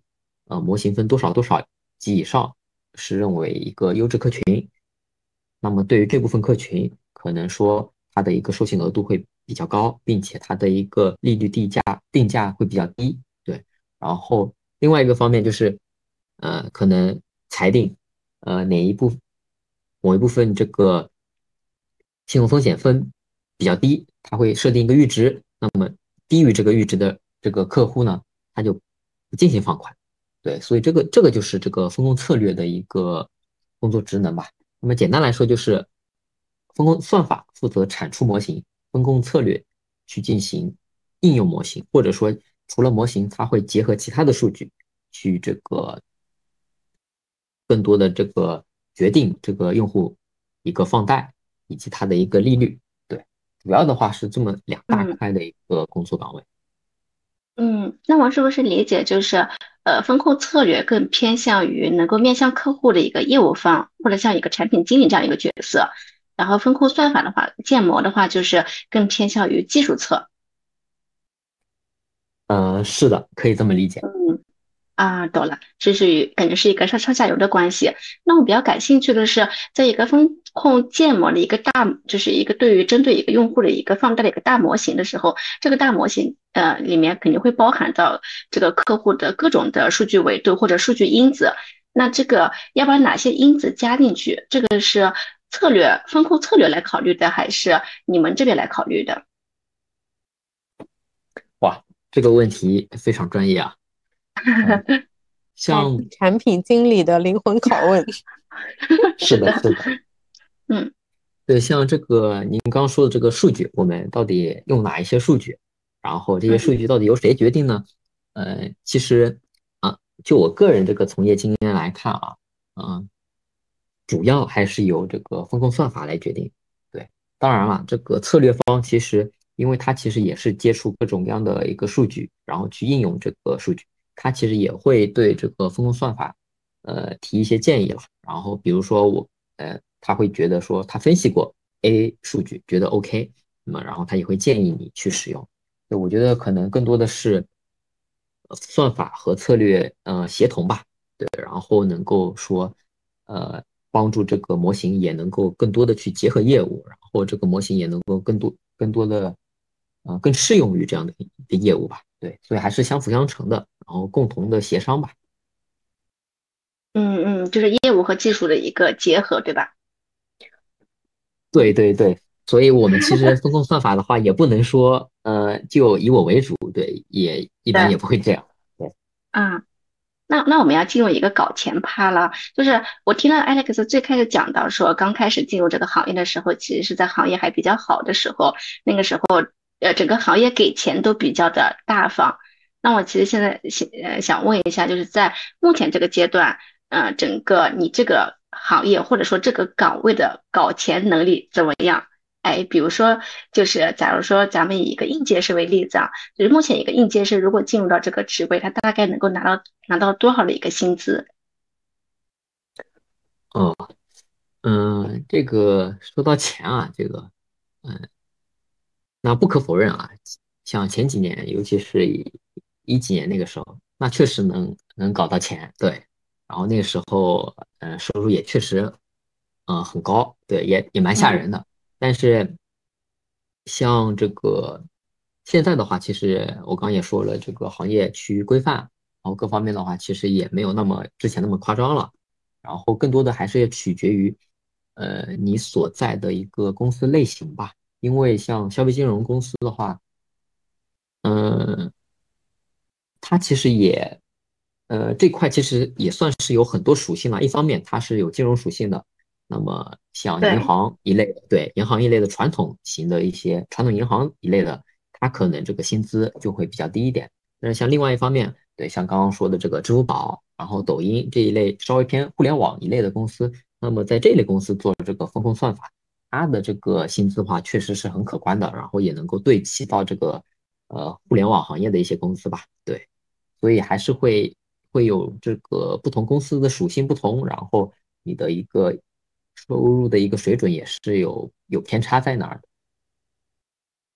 呃，模型分多少多少级以上是认为一个优质客群，那么对于这部分客群，可能说它的一个授信额度会比较高，并且它的一个利率定价定价会比较低，对。然后另外一个方面就是，呃，可能裁定，呃，哪一部某一部分这个信用风险分比较低，它会设定一个阈值，那么低于这个阈值的这个客户呢？他就不进行放款，对，所以这个这个就是这个风控策略的一个工作职能吧。那么简单来说，就是风控算法负责产出模型，风控策略去进行应用模型，或者说除了模型，它会结合其他的数据去这个更多的这个决定这个用户一个放贷以及它的一个利率。对，主要的话是这么两大块的一个工作岗位。嗯，那我是不是理解就是，呃，风控策略更偏向于能够面向客户的一个业务方，或者像一个产品经理这样一个角色，然后风控算法的话，建模的话就是更偏向于技术侧。嗯，是的，可以这么理解。嗯。啊，懂了，这是感觉是一个上上下游的关系。那我比较感兴趣的是，在一个风控建模的一个大，就是一个对于针对一个用户的一个放大的一个大模型的时候，这个大模型呃里面肯定会包含到这个客户的各种的数据维度或者数据因子。那这个要把哪些因子加进去？这个是策略风控策略来考虑的，还是你们这边来考虑的？哇，这个问题非常专业啊！像产品经理的灵魂拷问，是的，是的，嗯，对，像这个您刚刚说的这个数据，我们到底用哪一些数据？然后这些数据到底由谁决定呢？呃，其实啊，就我个人这个从业经验来看啊，嗯，主要还是由这个风控算法来决定。对，当然了，这个策略方其实，因为它其实也是接触各种各样的一个数据，然后去应用这个数据。他其实也会对这个风控算法，呃，提一些建议了。然后比如说我，呃，他会觉得说他分析过 A 数据，觉得 OK，那么然后他也会建议你去使用。那我觉得可能更多的是算法和策略呃协同吧，对，然后能够说呃帮助这个模型也能够更多的去结合业务，然后这个模型也能够更多更多的呃更适用于这样的一个业务吧。对，所以还是相辅相成的，然后共同的协商吧。嗯嗯，就是业务和技术的一个结合，对吧？对对对，所以我们其实 风控算法的话，也不能说呃就以我为主，对，也一般也不会这样。对，啊，那那我们要进入一个搞钱趴了，就是我听到 Alex 最开始讲到说，刚开始进入这个行业的时候，其实是在行业还比较好的时候，那个时候。呃，整个行业给钱都比较的大方。那我其实现在想呃想问一下，就是在目前这个阶段，呃，整个你这个行业或者说这个岗位的搞钱能力怎么样？哎，比如说，就是假如说咱们以一个应届生为例子啊，就是目前一个应届生如果进入到这个职位，他大概能够拿到拿到多少的一个薪资？哦，嗯，这个说到钱啊，这个，嗯，那不可否认啊，像前几年，尤其是一一几年那个时候，那确实能能搞到钱，对。然后那个时候，嗯，收入也确实，嗯，很高，对，也也蛮吓人的。但是，像这个现在的话，其实我刚也说了，这个行业趋于规范，然后各方面的话，其实也没有那么之前那么夸张了。然后更多的还是要取决于，呃，你所在的一个公司类型吧。因为像消费金融公司的话，嗯，它其实也。呃，这块其实也算是有很多属性了。一方面，它是有金融属性的，那么像银行一类的，对银行一类的传统型的一些传统银行一类的，它可能这个薪资就会比较低一点。但是像另外一方面，对像刚刚说的这个支付宝，然后抖音这一类稍微偏互联网一类的公司，那么在这类公司做这个风控算法，它的这个薪资的话确实是很可观的，然后也能够对齐到这个呃互联网行业的一些公司吧。对，所以还是会。会有这个不同公司的属性不同，然后你的一个收入的一个水准也是有有偏差在哪儿的。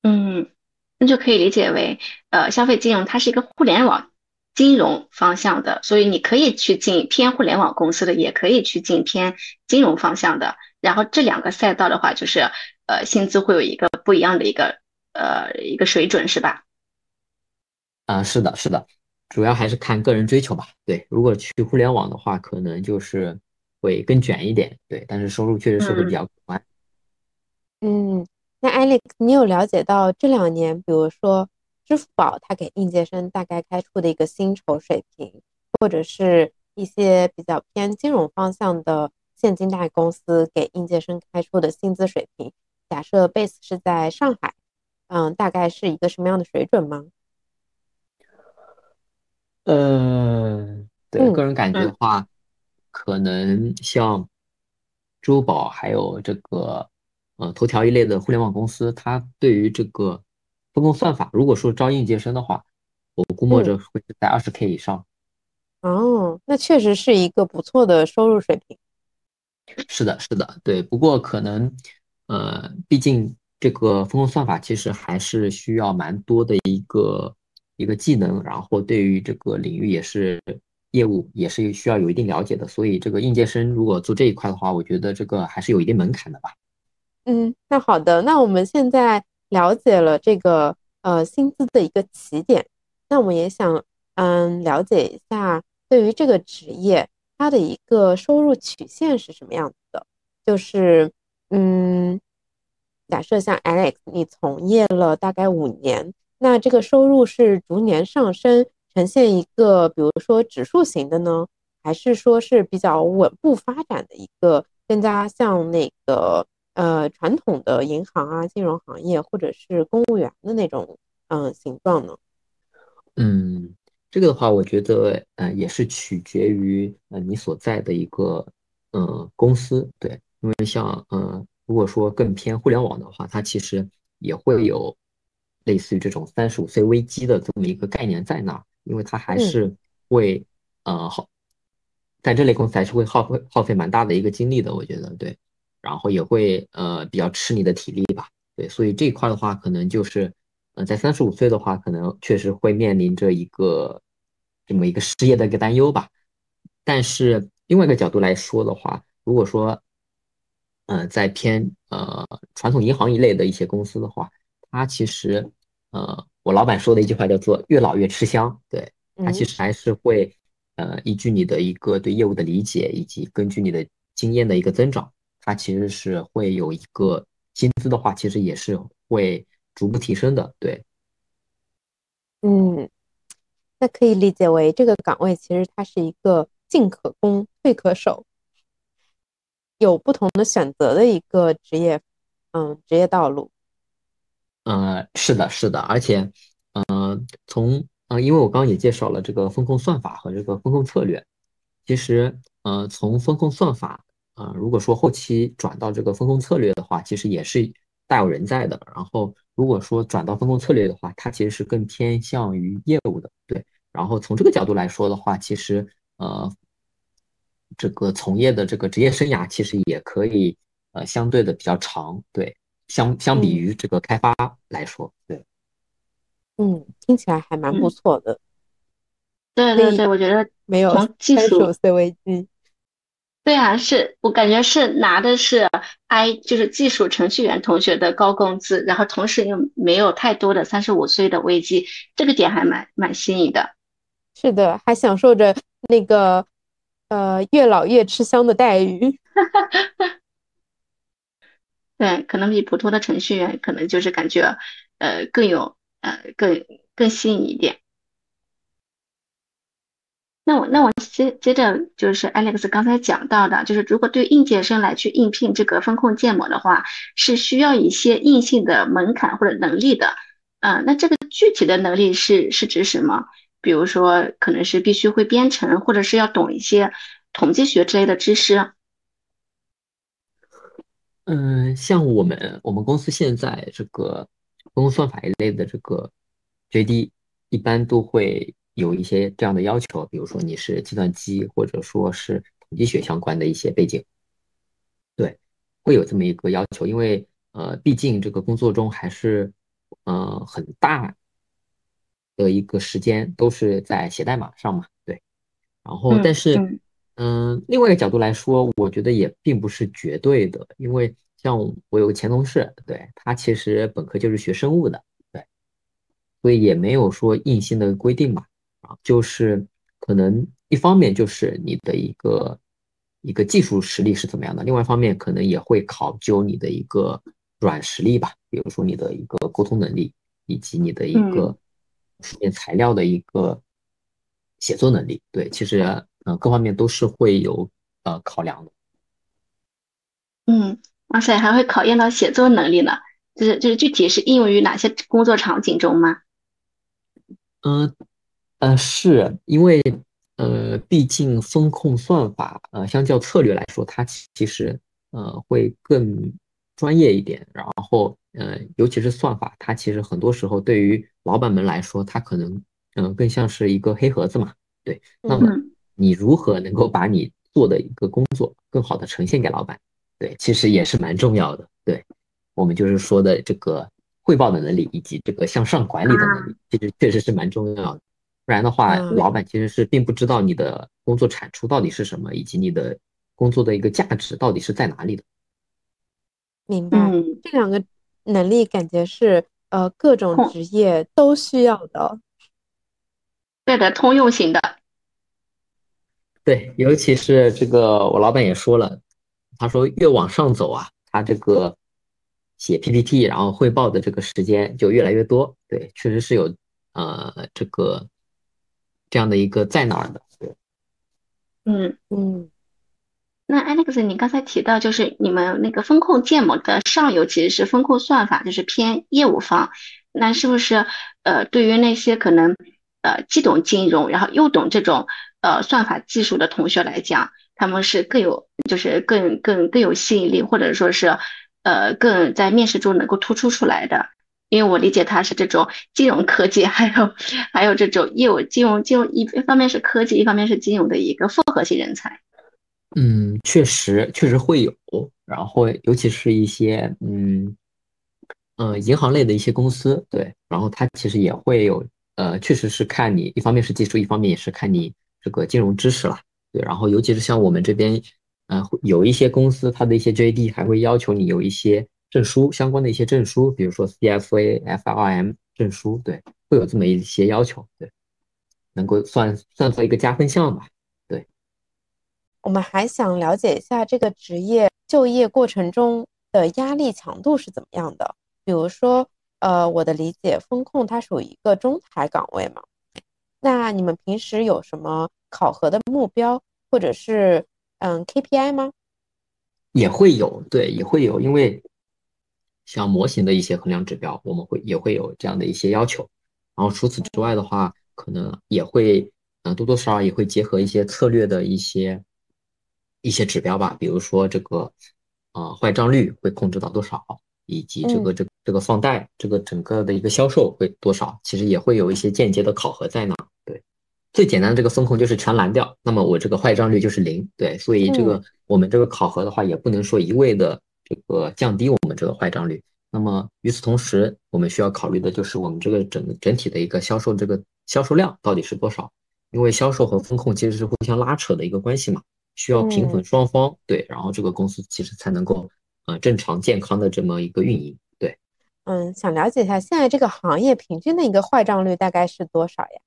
嗯，那就可以理解为，呃，消费金融它是一个互联网金融方向的，所以你可以去进偏互联网公司的，也可以去进偏金融方向的。然后这两个赛道的话，就是呃，薪资会有一个不一样的一个呃一个水准，是吧？啊，是的，是的。主要还是看个人追求吧。对，如果去互联网的话，可能就是会更卷一点。对，但是收入确实是会比较可观。嗯，那 Alex，你有了解到这两年，比如说支付宝它给应届生大概开出的一个薪酬水平，或者是一些比较偏金融方向的现金贷公司给应届生开出的薪资水平？假设 base 是在上海，嗯，大概是一个什么样的水准吗？呃，对个人感觉的话，可能像支付宝还有这个呃头条一类的互联网公司，它对于这个分工算法，如果说招应届生的话，我估摸着会是在二十 K 以上。哦，那确实是一个不错的收入水平。是的，是的，对。不过可能呃，毕竟这个分工算法其实还是需要蛮多的一个。一个技能，然后对于这个领域也是业务，也是需要有一定了解的。所以这个应届生如果做这一块的话，我觉得这个还是有一定门槛的吧。嗯，那好的，那我们现在了解了这个呃薪资的一个起点，那我们也想嗯了解一下对于这个职业它的一个收入曲线是什么样子的。就是嗯，假设像 Alex，你从业了大概五年。那这个收入是逐年上升，呈现一个比如说指数型的呢，还是说是比较稳步发展的一个，更加像那个呃传统的银行啊、金融行业或者是公务员的那种嗯形状呢？嗯，这个的话，我觉得呃也是取决于呃你所在的一个呃公司，对，因为像呃如果说更偏互联网的话，它其实也会有。类似于这种三十五岁危机的这么一个概念在那，因为它还是会呃耗，在这类公司还是会耗费耗费蛮大的一个精力的，我觉得对，然后也会呃比较吃你的体力吧，对，所以这一块的话，可能就是呃在三十五岁的话，可能确实会面临着一个这么一个失业的一个担忧吧。但是另外一个角度来说的话，如果说呃在偏呃传统银行一类的一些公司的话，它其实。呃，我老板说的一句话叫做“越老越吃香”，对它其实还是会，呃，依据你的一个对业务的理解，以及根据你的经验的一个增长，它其实是会有一个薪资的话，其实也是会逐步提升的，对。嗯，那可以理解为这个岗位其实它是一个进可攻、退可守，有不同的选择的一个职业，嗯，职业道路。呃，是的，是的，而且，呃，从呃，因为我刚刚也介绍了这个风控算法和这个风控策略，其实，呃，从风控算法，呃，如果说后期转到这个风控策略的话，其实也是大有人在的。然后如果说转到风控策略的话，它其实是更偏向于业务的，对。然后从这个角度来说的话，其实呃，这个从业的这个职业生涯其实也可以呃相对的比较长，对。相相比于这个开发来说，对。嗯，听起来还蛮不错的。对对对，我觉得没有从技术 CVG。对啊，是我感觉是拿的是 I 就是技术程序员同学的高工资，然后同时又没有太多的三十五岁的危机，这个点还蛮蛮新颖的。是的，还享受着那个呃越老越吃香的待遇。对，可能比普通的程序员可能就是感觉呃更有呃更更新颖一点。那我那我接接着就是 Alex 刚才讲到的，就是如果对应届生来去应聘这个风控建模的话，是需要一些硬性的门槛或者能力的。嗯，那这个具体的能力是是指什么？比如说可能是必须会编程，或者是要懂一些统计学之类的知识。嗯，像我们我们公司现在这个公共算法一类的这个 JD，一般都会。有一些这样的要求，比如说你是计算机或者说是统计学相关的一些背景，对，会有这么一个要求，因为呃，毕竟这个工作中还是呃很大的一个时间都是在写代码上嘛，对。然后，但是嗯，另外一个角度来说，我觉得也并不是绝对的，因为像我有个前同事，对他其实本科就是学生物的，对，所以也没有说硬性的规定吧。就是可能一方面就是你的一个一个技术实力是怎么样的，另外一方面可能也会考究你的一个软实力吧，比如说你的一个沟通能力，以及你的一个书面材料的一个写作能力。对，其实嗯各方面都是会有呃考量的。嗯，哇塞，还会考验到写作能力呢，就是就是具体是应用于哪些工作场景中吗？嗯。呃，是因为呃，毕竟风控算法呃，相较策略来说，它其实呃会更专业一点。然后呃，尤其是算法，它其实很多时候对于老板们来说，它可能嗯更像是一个黑盒子嘛。对，那么你如何能够把你做的一个工作更好的呈现给老板？对，其实也是蛮重要的。对，我们就是说的这个汇报的能力以及这个向上管理的能力，其实确实是蛮重要的。不然的话，老板其实是并不知道你的工作产出到底是什么，以及你的工作的一个价值到底是在哪里的。明白，这两个能力感觉是呃各种职业都需要的，对的，通用型的。对，尤其是这个，我老板也说了，他说越往上走啊，他这个写 PPT 然后汇报的这个时间就越来越多。对，确实是有呃这个。这样的一个在哪儿的？对，嗯嗯。那 Alex，你刚才提到就是你们那个风控建模的上游其实是风控算法，就是偏业务方。那是不是呃，对于那些可能呃既懂金融，然后又懂这种呃算法技术的同学来讲，他们是更有就是更更更有吸引力，或者说是呃更在面试中能够突出出来的？因为我理解他是这种金融科技，还有还有这种业务金融金融一一方面是科技，一方面是金融的一个复合型人才。嗯，确实确实会有，然后尤其是一些嗯嗯银行类的一些公司，对，然后它其实也会有呃，确实是看你一方面是技术，一方面也是看你这个金融知识了，对，然后尤其是像我们这边，嗯，有一些公司它的一些 JD 还会要求你有一些。证书相关的一些证书，比如说 CFA、FRM 证书，对，会有这么一些要求，对，能够算算作一个加分项吧，对。我们还想了解一下这个职业就业过程中的压力强度是怎么样的？比如说，呃，我的理解，风控它属于一个中台岗位嘛，那你们平时有什么考核的目标，或者是嗯 KPI 吗？也会有，对，也会有，因为。像模型的一些衡量指标，我们会也会有这样的一些要求。然后除此之外的话，可能也会，嗯，多多少少也会结合一些策略的一些一些指标吧。比如说这个，呃，坏账率会控制到多少？以及这个这这个放贷这个整个的一个销售会多少，其实也会有一些间接的考核在那。对，最简单的这个风控就是全蓝掉，那么我这个坏账率就是零。对，所以这个我们这个考核的话，也不能说一味的这个降低我们这个坏账率。那么与此同时，我们需要考虑的就是我们这个整整体的一个销售这个销售量到底是多少，因为销售和风控其实是互相拉扯的一个关系嘛，需要平衡双方，对，然后这个公司其实才能够呃正常健康的这么一个运营，对。嗯，想了解一下现在这个行业平均的一个坏账率大概是多少呀？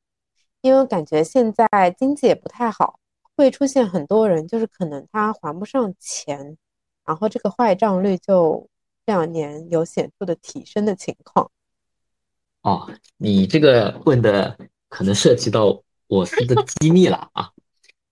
因为感觉现在经济也不太好，会出现很多人就是可能他还不上钱，然后这个坏账率就。这两年有显著的提升的情况。哦，你这个问的可能涉及到我司的机密了啊。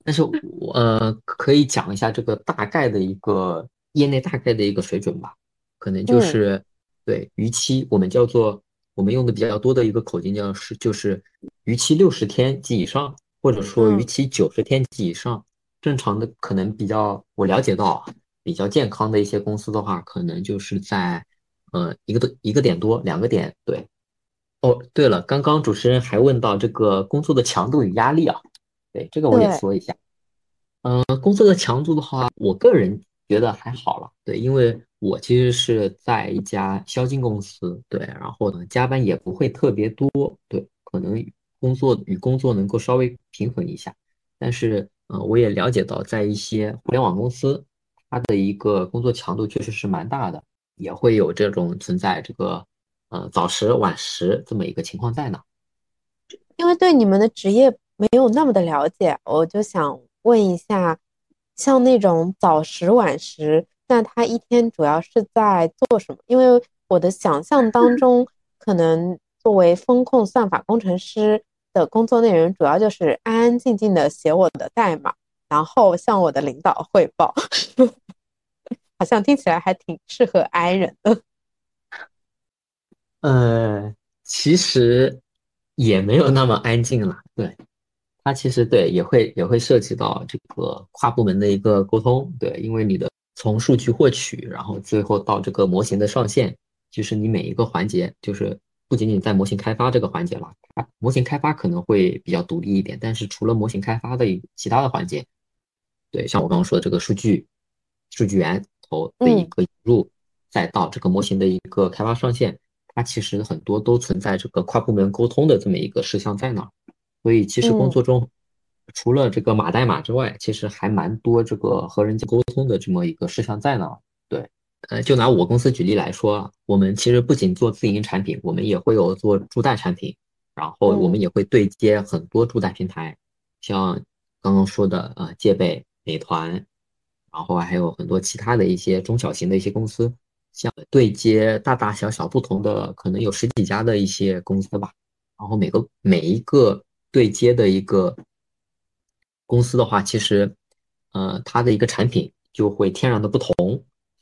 但是我呃可以讲一下这个大概的一个业内大概的一个水准吧。可能就是对逾期，我们叫做我们用的比较多的一个口径叫是就是逾期六十天及以上，或者说逾期九十天及以上。正常的可能比较我了解到。比较健康的一些公司的话，可能就是在，呃，一个多一个点多两个点。对，哦，对了，刚刚主持人还问到这个工作的强度与压力啊，对，这个我也说一下。嗯，工作的强度的话，我个人觉得还好了。对，因为我其实是在一家销金公司，对，然后呢，加班也不会特别多，对，可能工作与工作能够稍微平衡一下。但是，呃，我也了解到，在一些互联网公司。它的一个工作强度确实是蛮大的，也会有这种存在这个呃早十晚十这么一个情况在呢。因为对你们的职业没有那么的了解，我就想问一下，像那种早十晚十，那他一天主要是在做什么？因为我的想象当中，可能作为风控算法工程师的工作内容，主要就是安安静静的写我的代码。然后向我的领导汇报，好像听起来还挺适合 I 人的。呃，其实也没有那么安静了。对，它其实对也会也会涉及到这个跨部门的一个沟通。对，因为你的从数据获取，然后最后到这个模型的上线，就是你每一个环节，就是不仅仅在模型开发这个环节了。模型开发可能会比较独立一点，但是除了模型开发的其他的环节。对，像我刚刚说的这个数据，数据源头的一个引入，再到这个模型的一个开发上线，它其实很多都存在这个跨部门沟通的这么一个事项在那儿。所以其实工作中，除了这个码代码之外，其实还蛮多这个和人机沟通的这么一个事项在那儿。对，呃，就拿我公司举例来说，我们其实不仅做自营产品，我们也会有做助贷产品，然后我们也会对接很多助贷平台，像刚刚说的呃借呗。美团，然后还有很多其他的一些中小型的一些公司，像对接大大小小不同的，可能有十几家的一些公司吧。然后每个每一个对接的一个公司的话，其实，呃，它的一个产品就会天然的不同。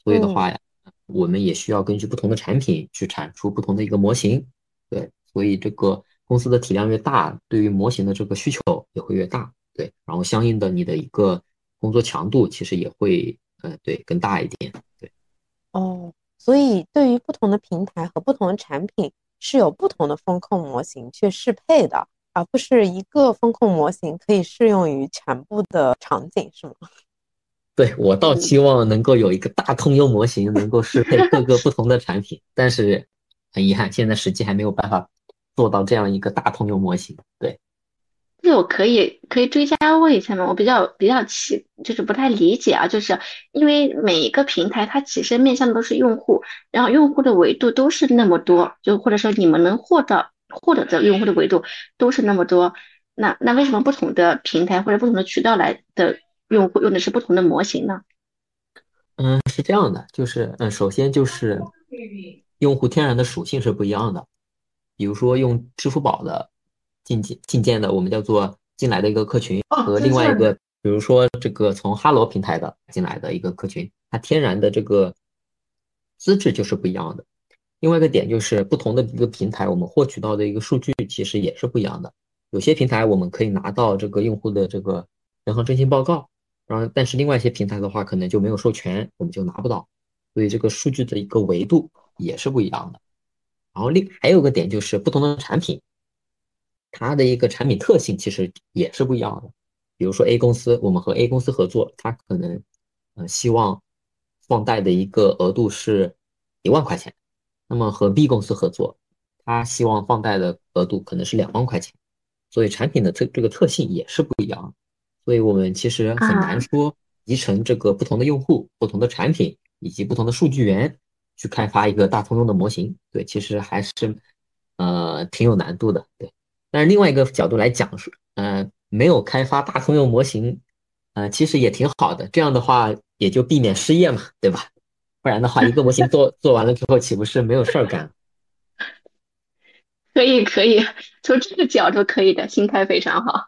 所以的话呀，我们也需要根据不同的产品去产出不同的一个模型。对，所以这个公司的体量越大，对于模型的这个需求也会越大。对，然后相应的你的一个。工作强度其实也会，呃，对，更大一点，对。哦，所以对于不同的平台和不同的产品，是有不同的风控模型去适配的，而不是一个风控模型可以适用于全部的场景，是吗？对我倒希望能够有一个大通用模型，能够适配各个不同的产品，但是很遗憾，现在实际还没有办法做到这样一个大通用模型，对。这我可以可以追加问一下吗？我比较比较奇，就是不太理解啊，就是因为每一个平台它其实面向的都是用户，然后用户的维度都是那么多，就或者说你们能获得获得的用户的维度都是那么多，那那为什么不同的平台或者不同的渠道来的用户用的是不同的模型呢？嗯，是这样的，就是嗯，首先就是用户天然的属性是不一样的，比如说用支付宝的。进进进建的，我们叫做进来的一个客群，和另外一个，比如说这个从哈罗平台的进来的一个客群，它天然的这个资质就是不一样的。另外一个点就是不同的一个平台，我们获取到的一个数据其实也是不一样的。有些平台我们可以拿到这个用户的这个人行征信报告，然后但是另外一些平台的话，可能就没有授权，我们就拿不到。所以这个数据的一个维度也是不一样的。然后另还有个点就是不同的产品，它的一个产品特性其实也是不一样的。比如说 A 公司，我们和 A 公司合作，它可能呃希望放贷的一个额度是一万块钱，那么和 B 公司合作，它希望放贷的额度可能是两万块钱，所以产品的特这个特性也是不一样。所以我们其实很难说集成这个不同的用户、不同的产品以及不同的数据源去开发一个大通用的模型。对，其实还是呃挺有难度的。对，但是另外一个角度来讲是，呃，没有开发大通用模型，呃，其实也挺好的。这样的话也就避免失业嘛，对吧？不然的话，一个模型做 做完了之后，岂不是没有事儿干？可以，可以，从这个角度可以的，心态非常好。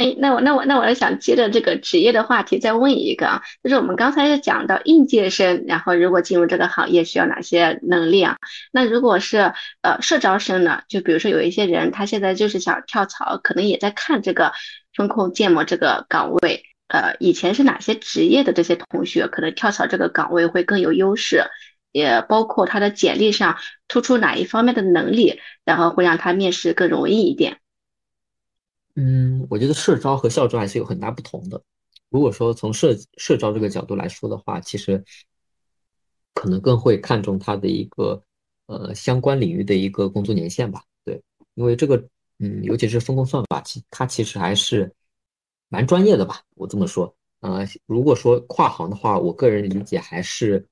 哎，那我那我那我想接着这个职业的话题再问一个啊，就是我们刚才讲到应届生，然后如果进入这个行业需要哪些能力啊？那如果是呃社招生呢？就比如说有一些人他现在就是想跳槽，可能也在看这个风控建模这个岗位，呃，以前是哪些职业的这些同学可能跳槽这个岗位会更有优势？也包括他的简历上突出哪一方面的能力，然后会让他面试更容易一点。嗯，我觉得社招和校招还是有很大不同的。如果说从社社招这个角度来说的话，其实可能更会看重他的一个呃相关领域的一个工作年限吧。对，因为这个嗯，尤其是风控算法，其它其实还是蛮专业的吧。我这么说，呃，如果说跨行的话，我个人理解还是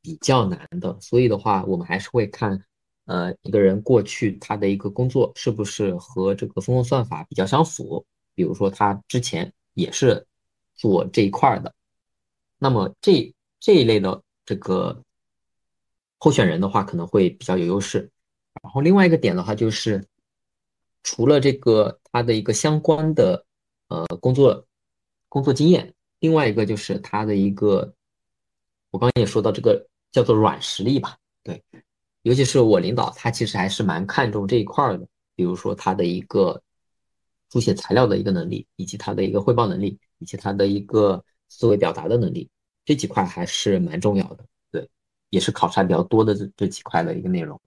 比较难的。所以的话，我们还是会看。呃，一个人过去他的一个工作是不是和这个风控算法比较相符？比如说他之前也是做这一块的，那么这这一类的这个候选人的话，可能会比较有优势。然后另外一个点的话，就是除了这个他的一个相关的呃工作工作经验，另外一个就是他的一个，我刚刚也说到这个叫做软实力吧，对。尤其是我领导，他其实还是蛮看重这一块的，比如说他的一个书写材料的一个能力，以及他的一个汇报能力，以及他的一个思维表达的能力，这几块还是蛮重要的。对，也是考察比较多的这这几块的一个内容。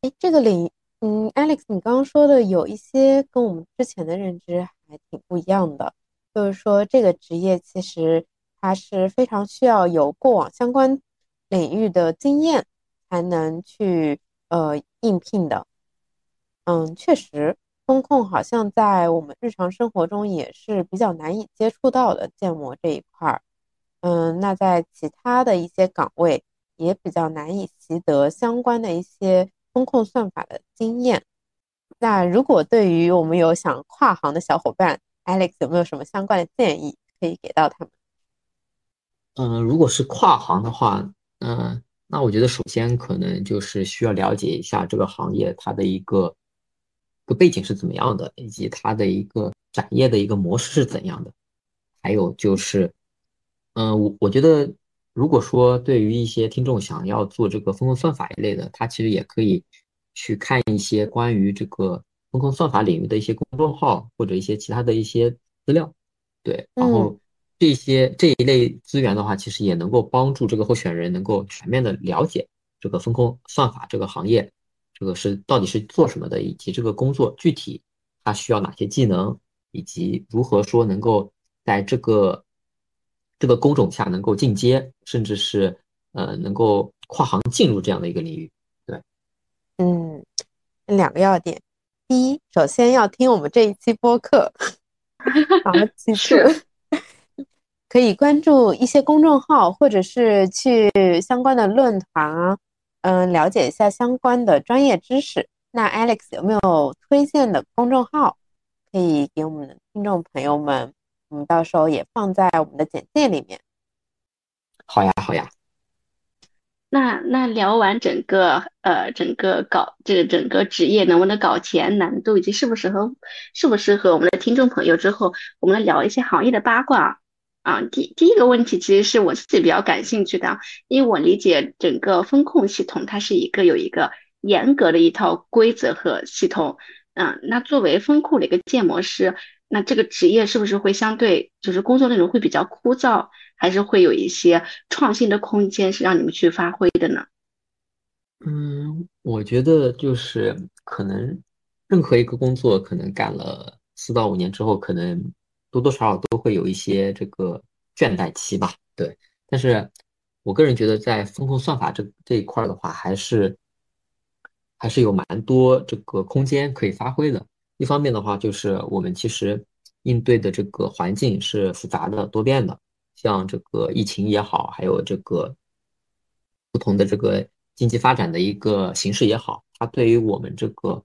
哎，这个领，嗯，Alex，你刚刚说的有一些跟我们之前的认知还挺不一样的，就是说这个职业其实它是非常需要有过往相关领域的经验。才能去呃应聘的，嗯，确实，风控好像在我们日常生活中也是比较难以接触到的建模这一块儿，嗯，那在其他的一些岗位也比较难以习得相关的一些风控算法的经验。那如果对于我们有想跨行的小伙伴，Alex 有没有什么相关的建议可以给到他们？嗯，如果是跨行的话，嗯。那我觉得首先可能就是需要了解一下这个行业它的一个个背景是怎么样的，以及它的一个展业的一个模式是怎样的。还有就是，嗯，我我觉得如果说对于一些听众想要做这个风控算法一类的，他其实也可以去看一些关于这个风控算法领域的一些公众号或者一些其他的一些资料。对，然后。这些这一类资源的话，其实也能够帮助这个候选人能够全面的了解这个风控算法这个行业，这个是到底是做什么的，以及这个工作具体他需要哪些技能，以及如何说能够在这个这个工种下能够进阶，甚至是呃能够跨行进入这样的一个领域。对，嗯，两个要点，第一，首先要听我们这一期播客，好，其次。可以关注一些公众号，或者是去相关的论坛啊，嗯，了解一下相关的专业知识。那 Alex 有没有推荐的公众号可以给我们的听众朋友们？我们到时候也放在我们的简介里面。好呀，好呀。那那聊完整个呃整个搞这个整个职业能不能搞钱难度以及适不适合适不适合我们的听众朋友之后，我们来聊一些行业的八卦。啊，第第一个问题其实是我自己比较感兴趣的，因为我理解整个风控系统它是一个有一个严格的一套规则和系统。嗯，那作为风控的一个建模师，那这个职业是不是会相对就是工作内容会比较枯燥，还是会有一些创新的空间是让你们去发挥的呢？嗯，我觉得就是可能任何一个工作，可能干了四到五年之后，可能多多少少都会有一些这个倦怠期吧。对，但是我个人觉得，在风控算法这这一块的话，还是还是有蛮多这个空间可以发挥的。一方面的话，就是我们其实应对的这个环境是复杂的、多变的，像这个疫情也好，还有这个不同的这个经济发展的一个形势也好，它对于我们这个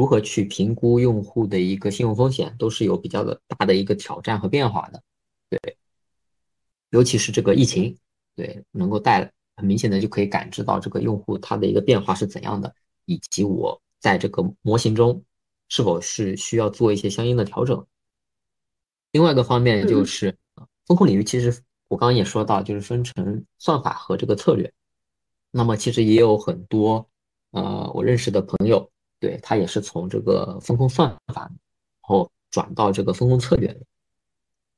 如何去评估用户的一个信用风险，都是有比较的大的一个挑战和变化的。对，尤其是这个疫情，对，能够带很明显的就可以感知到这个用户他的一个变化是怎样的，以及我在这个模型中是否是需要做一些相应的调整。另外一个方面就是风控领域，其实我刚刚也说到，就是分成算法和这个策略。那么其实也有很多呃我认识的朋友，对他也是从这个风控算法，然后转到这个风控策略的。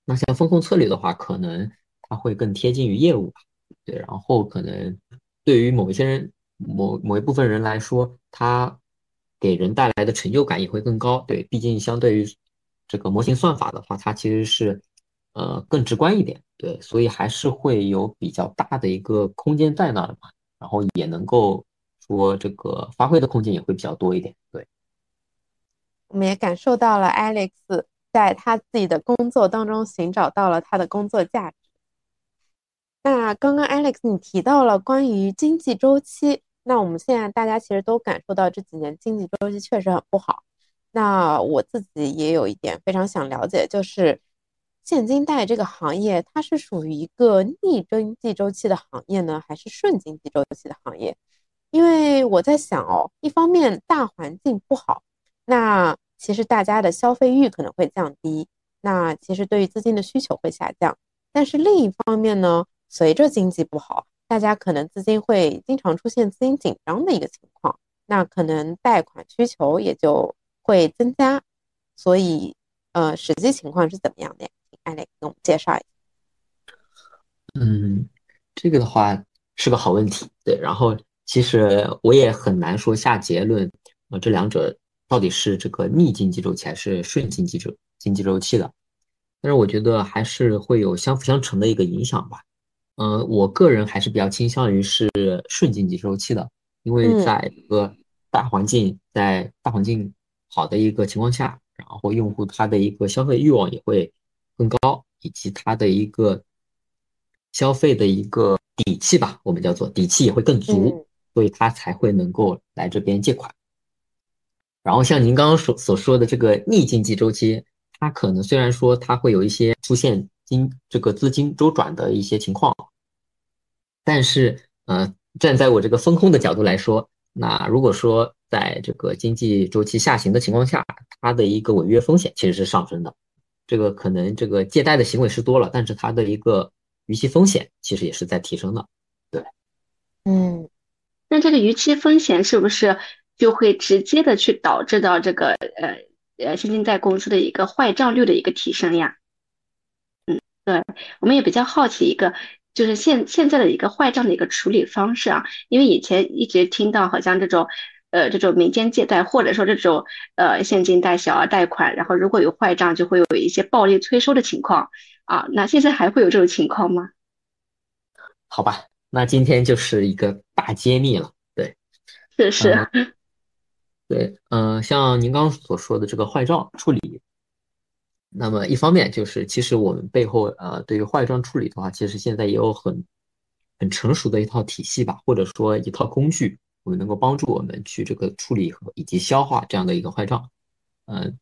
那像风控策略的话，可能它会更贴近于业务吧，对，然后可能对于某一些人、某某一部分人来说，它给人带来的成就感也会更高，对，毕竟相对于这个模型算法的话，它其实是呃更直观一点，对，所以还是会有比较大的一个空间在那儿嘛，然后也能够说这个发挥的空间也会比较多一点，对。我们也感受到了 Alex。在他自己的工作当中寻找到了他的工作价值。那刚刚 Alex 你提到了关于经济周期，那我们现在大家其实都感受到这几年经济周期确实很不好。那我自己也有一点非常想了解，就是现金贷这个行业，它是属于一个逆经济周期的行业呢，还是顺经济周期的行业？因为我在想哦，一方面大环境不好，那。其实大家的消费欲可能会降低，那其实对于资金的需求会下降。但是另一方面呢，随着经济不好，大家可能资金会经常出现资金紧张的一个情况，那可能贷款需求也就会增加。所以，呃，实际情况是怎么样的呀？请艾蕾给我们介绍一下。嗯，这个的话是个好问题。对，然后其实我也很难说下结论。呃，这两者。到底是这个逆经济周期还是顺经济周经济周期的？但是我觉得还是会有相辅相成的一个影响吧。嗯，我个人还是比较倾向于是顺经济周期的，因为在一个大环境在大环境好的一个情况下，然后用户他的一个消费欲望也会更高，以及他的一个消费的一个底气吧，我们叫做底气也会更足，所以他才会能够来这边借款。然后像您刚刚所所说的这个逆经济周期，它可能虽然说它会有一些出现金这个资金周转的一些情况，但是呃，站在我这个风控的角度来说，那如果说在这个经济周期下行的情况下，它的一个违约风险其实是上升的，这个可能这个借贷的行为是多了，但是它的一个逾期风险其实也是在提升的，对，嗯，那这个逾期风险是不是？就会直接的去导致到这个呃呃现金贷公司的一个坏账率的一个提升呀。嗯，对，我们也比较好奇一个就是现现在的一个坏账的一个处理方式啊，因为以前一直听到好像这种呃这种民间借贷或者说这种呃现金贷小额贷款，然后如果有坏账就会有一些暴力催收的情况啊，那现在还会有这种情况吗？好吧，那今天就是一个大揭秘了，对，是是。对，嗯，像您刚刚所说的这个坏账处理，那么一方面就是，其实我们背后呃，对于坏账处理的话，其实现在也有很很成熟的一套体系吧，或者说一套工具，我们能够帮助我们去这个处理和以及消化这样的一个坏账。嗯，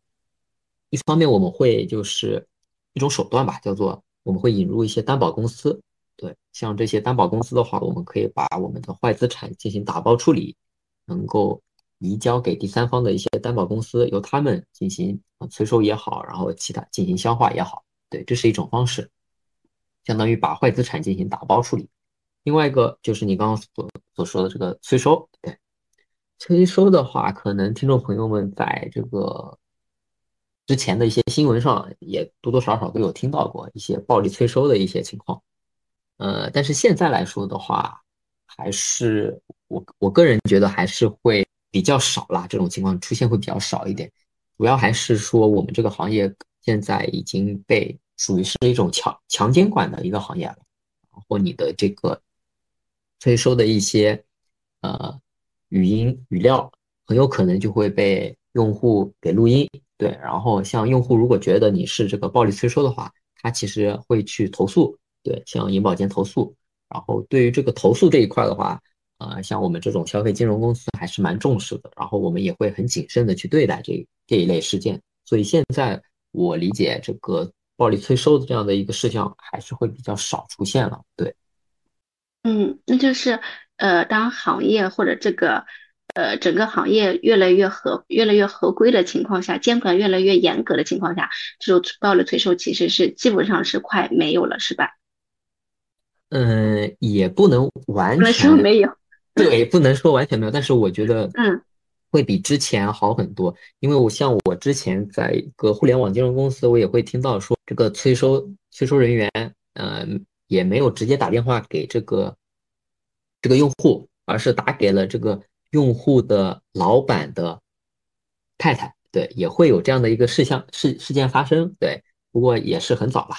一方面我们会就是一种手段吧，叫做我们会引入一些担保公司。对，像这些担保公司的话，我们可以把我们的坏资产进行打包处理，能够。移交给第三方的一些担保公司，由他们进行啊催收也好，然后其他进行消化也好，对，这是一种方式，相当于把坏资产进行打包处理。另外一个就是你刚刚所所说的这个催收，对，催收的话，可能听众朋友们在这个之前的一些新闻上也多多少少都有听到过一些暴力催收的一些情况，呃，但是现在来说的话，还是我我个人觉得还是会比较少啦，这种情况出现会比较少一点。主要还是说我们这个行业现在已经被属于是一种强强监管的一个行业了，然后你的这个催收的一些呃语音语料很有可能就会被用户给录音，对，然后像用户如果觉得你是这个暴力催收的话，他其实会去投诉，对，向银保监投诉。然后对于这个投诉这一块的话，呃，像我们这种消费金融公司还是蛮重视的，然后我们也会很谨慎的去对待这这一类事件。所以现在我理解这个暴力催收的这样的一个事项还是会比较少出现了。对，嗯，那就是呃，当行业或者这个呃整个行业越来越合越来越合规的情况下，监管越来越严格的情况下，这种暴力催收其实是基本上是快没有了，是吧？嗯，也不能完全说没有，对，不能说完全没有，但是我觉得，嗯，会比之前好很多。因为我像我之前在一个互联网金融公司，我也会听到说，这个催收催收人员，嗯，也没有直接打电话给这个这个用户，而是打给了这个用户的老板的太太，对，也会有这样的一个事项事事件发生，对，不过也是很早了。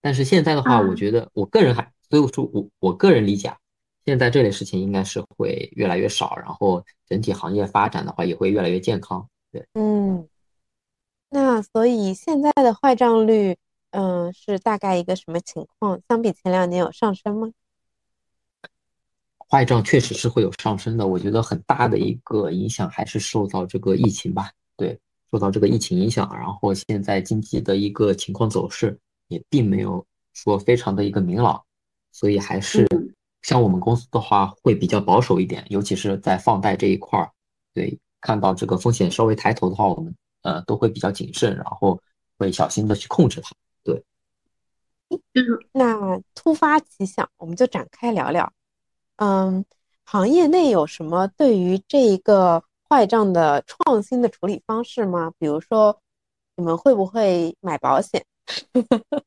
但是现在的话，我觉得我个人还，所以我说我我个人理解，现在这类事情应该是会越来越少，然后整体行业发展的话也会越来越健康。对，嗯，那所以现在的坏账率，嗯，是大概一个什么情况？相比前两年有上升吗？坏账确实是会有上升的，我觉得很大的一个影响还是受到这个疫情吧。对，受到这个疫情影响，然后现在经济的一个情况走势。也并没有说非常的一个明朗，所以还是像我们公司的话会比较保守一点，尤其是在放贷这一块儿，对，看到这个风险稍微抬头的话，我们呃都会比较谨慎，然后会小心的去控制它。对，那突发奇想，我们就展开聊聊。嗯，行业内有什么对于这一个坏账的创新的处理方式吗？比如说，你们会不会买保险？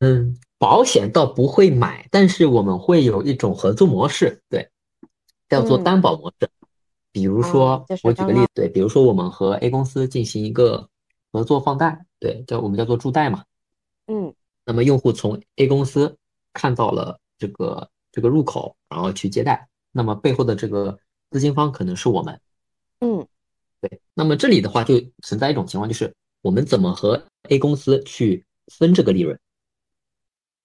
嗯，保险倒不会买，但是我们会有一种合作模式，对，叫做担保模式。比如说，我举个例子，对，比如说我们和 A 公司进行一个合作放贷，对，叫我们叫做助贷嘛。嗯，那么用户从 A 公司看到了这个这个入口，然后去借贷，那么背后的这个资金方可能是我们。嗯，对，那么这里的话就存在一种情况，就是我们怎么和 A 公司去分这个利润，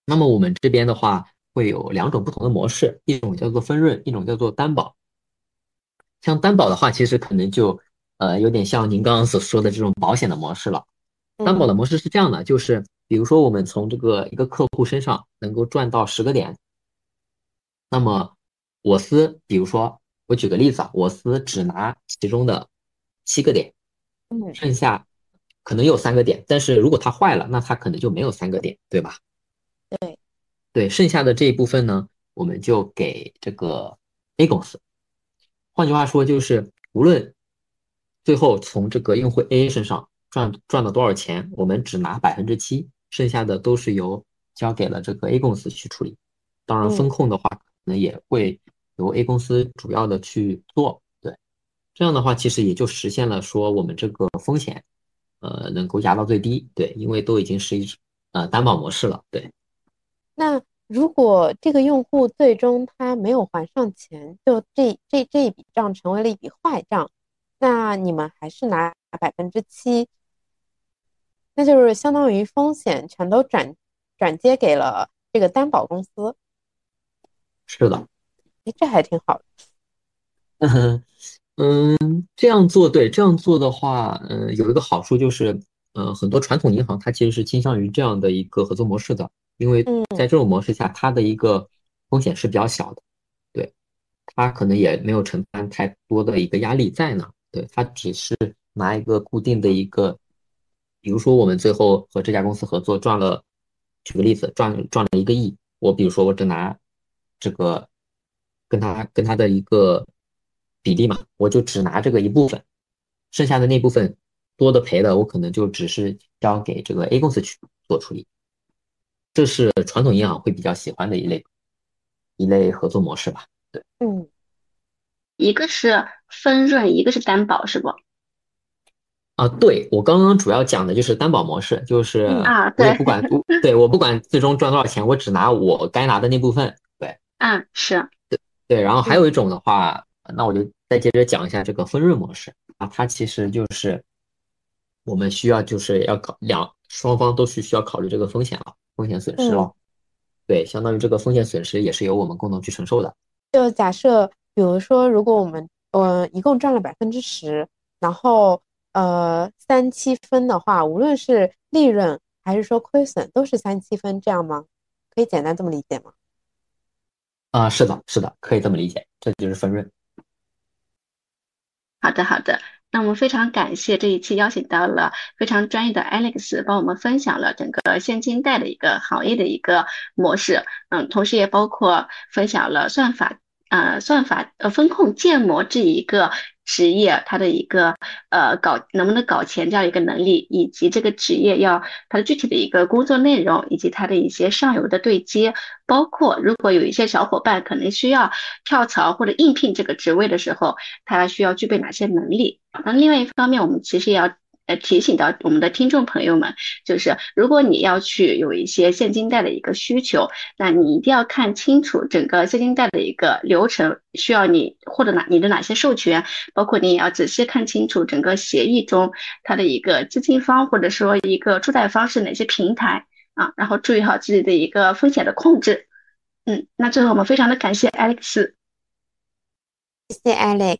那么我们这边的话会有两种不同的模式，一种叫做分润，一种叫做担保。像担保的话，其实可能就呃有点像您刚刚所说的这种保险的模式了。担保的模式是这样的，就是比如说我们从这个一个客户身上能够赚到十个点，那么我司，比如说我举个例子啊，我司只拿其中的七个点，嗯，剩下。可能有三个点，但是如果它坏了，那它可能就没有三个点，对吧？对，对，剩下的这一部分呢，我们就给这个 A 公司。换句话说，就是无论最后从这个用户 A 身上赚赚了多少钱，我们只拿百分之七，剩下的都是由交给了这个 A 公司去处理。当然，风控的话，可能也会由 A 公司主要的去做。对，这样的话，其实也就实现了说我们这个风险。呃，能够压到最低，对，因为都已经是一呃担保模式了，对。那如果这个用户最终他没有还上钱，就这这这一笔账成为了一笔坏账，那你们还是拿百分之七，那就是相当于风险全都转转接给了这个担保公司。是的，哎，这还挺好的。嗯，这样做对，这样做的话，嗯，有一个好处就是，呃，很多传统银行它其实是倾向于这样的一个合作模式的，因为在这种模式下，它的一个风险是比较小的，对，它可能也没有承担太多的一个压力在呢，对，它只是拿一个固定的一个，比如说我们最后和这家公司合作赚了，举个例子，赚赚了一个亿，我比如说我只拿这个跟他跟他的一个。比例嘛，我就只拿这个一部分，剩下的那部分多的赔的，我可能就只是交给这个 A 公司去做处理。这是传统银行会比较喜欢的一类。一类合作模式吧。对，嗯，一个是分润，一个是担保，是不？啊，对我刚刚主要讲的就是担保模式，就是啊，我也不管，对我不管最终赚多少钱，我只拿我该拿的那部分。对，嗯，是，对对。然后还有一种的话，那我就再接着讲一下这个分润模式啊，它其实就是我们需要就是要考两双方都是需要考虑这个风险了，风险损失了。对，相当于这个风险损失也是由我们共同去承受的。就假设，比如说，如果我们呃一共赚了百分之十，然后呃三七分的话，无论是利润还是说亏损，都是三七分，这样吗？可以简单这么理解吗？啊，是的，是的，可以这么理解，这就是分润。好的，好的。那我们非常感谢这一期邀请到了非常专业的 Alex，帮我们分享了整个现金贷的一个行业的一个模式，嗯，同时也包括分享了算法，呃，算法呃风控建模这一个。职业它的一个呃搞能不能搞钱这样一个能力，以及这个职业要它的具体的一个工作内容，以及它的一些上游的对接，包括如果有一些小伙伴可能需要跳槽或者应聘这个职位的时候，他需要具备哪些能力？那另外一方面，我们其实也要。呃，提醒到我们的听众朋友们，就是如果你要去有一些现金贷的一个需求，那你一定要看清楚整个现金贷的一个流程，需要你获得哪你的哪些授权，包括你也要仔细看清楚整个协议中它的一个资金方或者说一个助贷方是哪些平台啊，然后注意好自己的一个风险的控制。嗯，那最后我们非常的感谢 Alex，谢谢 Alex。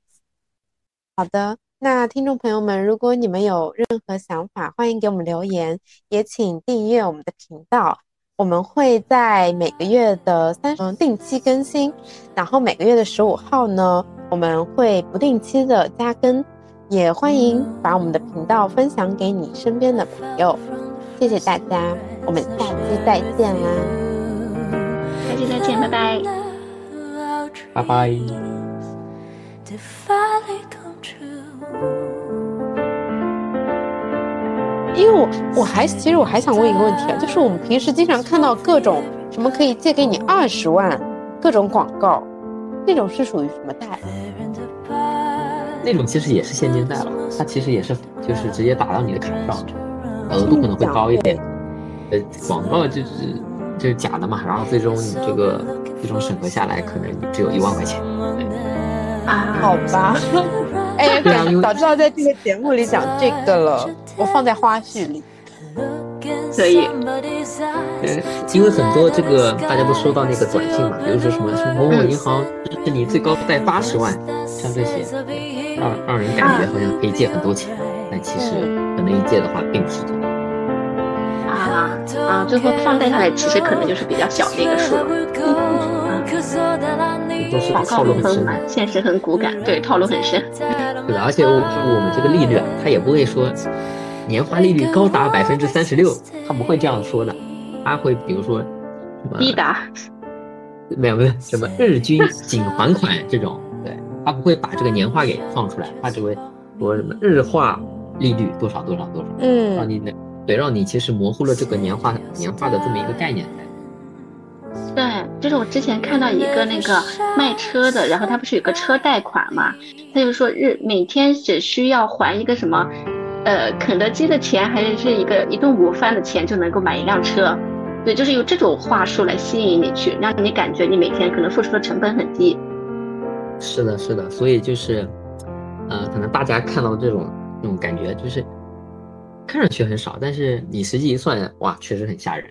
好的。那听众朋友们，如果你们有任何想法，欢迎给我们留言，也请订阅我们的频道。我们会在每个月的三嗯定期更新，然后每个月的十五号呢，我们会不定期的加更。也欢迎把我们的频道分享给你身边的朋友。谢谢大家，我们下期再见啦！下期再见，拜拜，拜拜。因为我我还其实我还想问一个问题啊，就是我们平时经常看到各种什么可以借给你二十万，各种广告，那种是属于什么贷？那种其实也是现金贷了，它其实也是就是直接打到你的卡上，额度可能会高一点。呃，广告就是就是假的嘛，然后最终你这个最终审核下来，可能你只有一万块钱。啊，好吧。哎，早知道在这个节目里讲这个了，我放在花絮里。可以。嗯，因为很多这个大家都收到那个短信嘛，比如说什么什么某某银行是你最高贷八十万，像这些，让让人感觉好像可以借很多钱，但其实可能一借的话并不是这样。啊啊，最后放贷下来，其实可能就是比较小的一个数了。都是套路很深，现实很骨感，对，套路很深。对的，而且我我们这个利率啊，他也不会说年化利率高达百分之三十六，他不会这样说的，他会比如说什么低达，没有没有什么日均仅还款这种，对他不会把这个年化给放出来，他只会说什么日化利率多少多少多少，嗯，让你对让你其实模糊了这个年化年化的这么一个概念。对，就是我之前看到一个那个卖车的，然后他不是有个车贷款嘛，他就说日每天只需要还一个什么，呃，肯德基的钱，还是是一个一顿午饭的钱就能够买一辆车，对，就是用这种话术来吸引你去，让你感觉你每天可能付出的成本很低。是的，是的，所以就是，呃，可能大家看到这种那种感觉，就是看上去很少，但是你实际一算，哇，确实很吓人。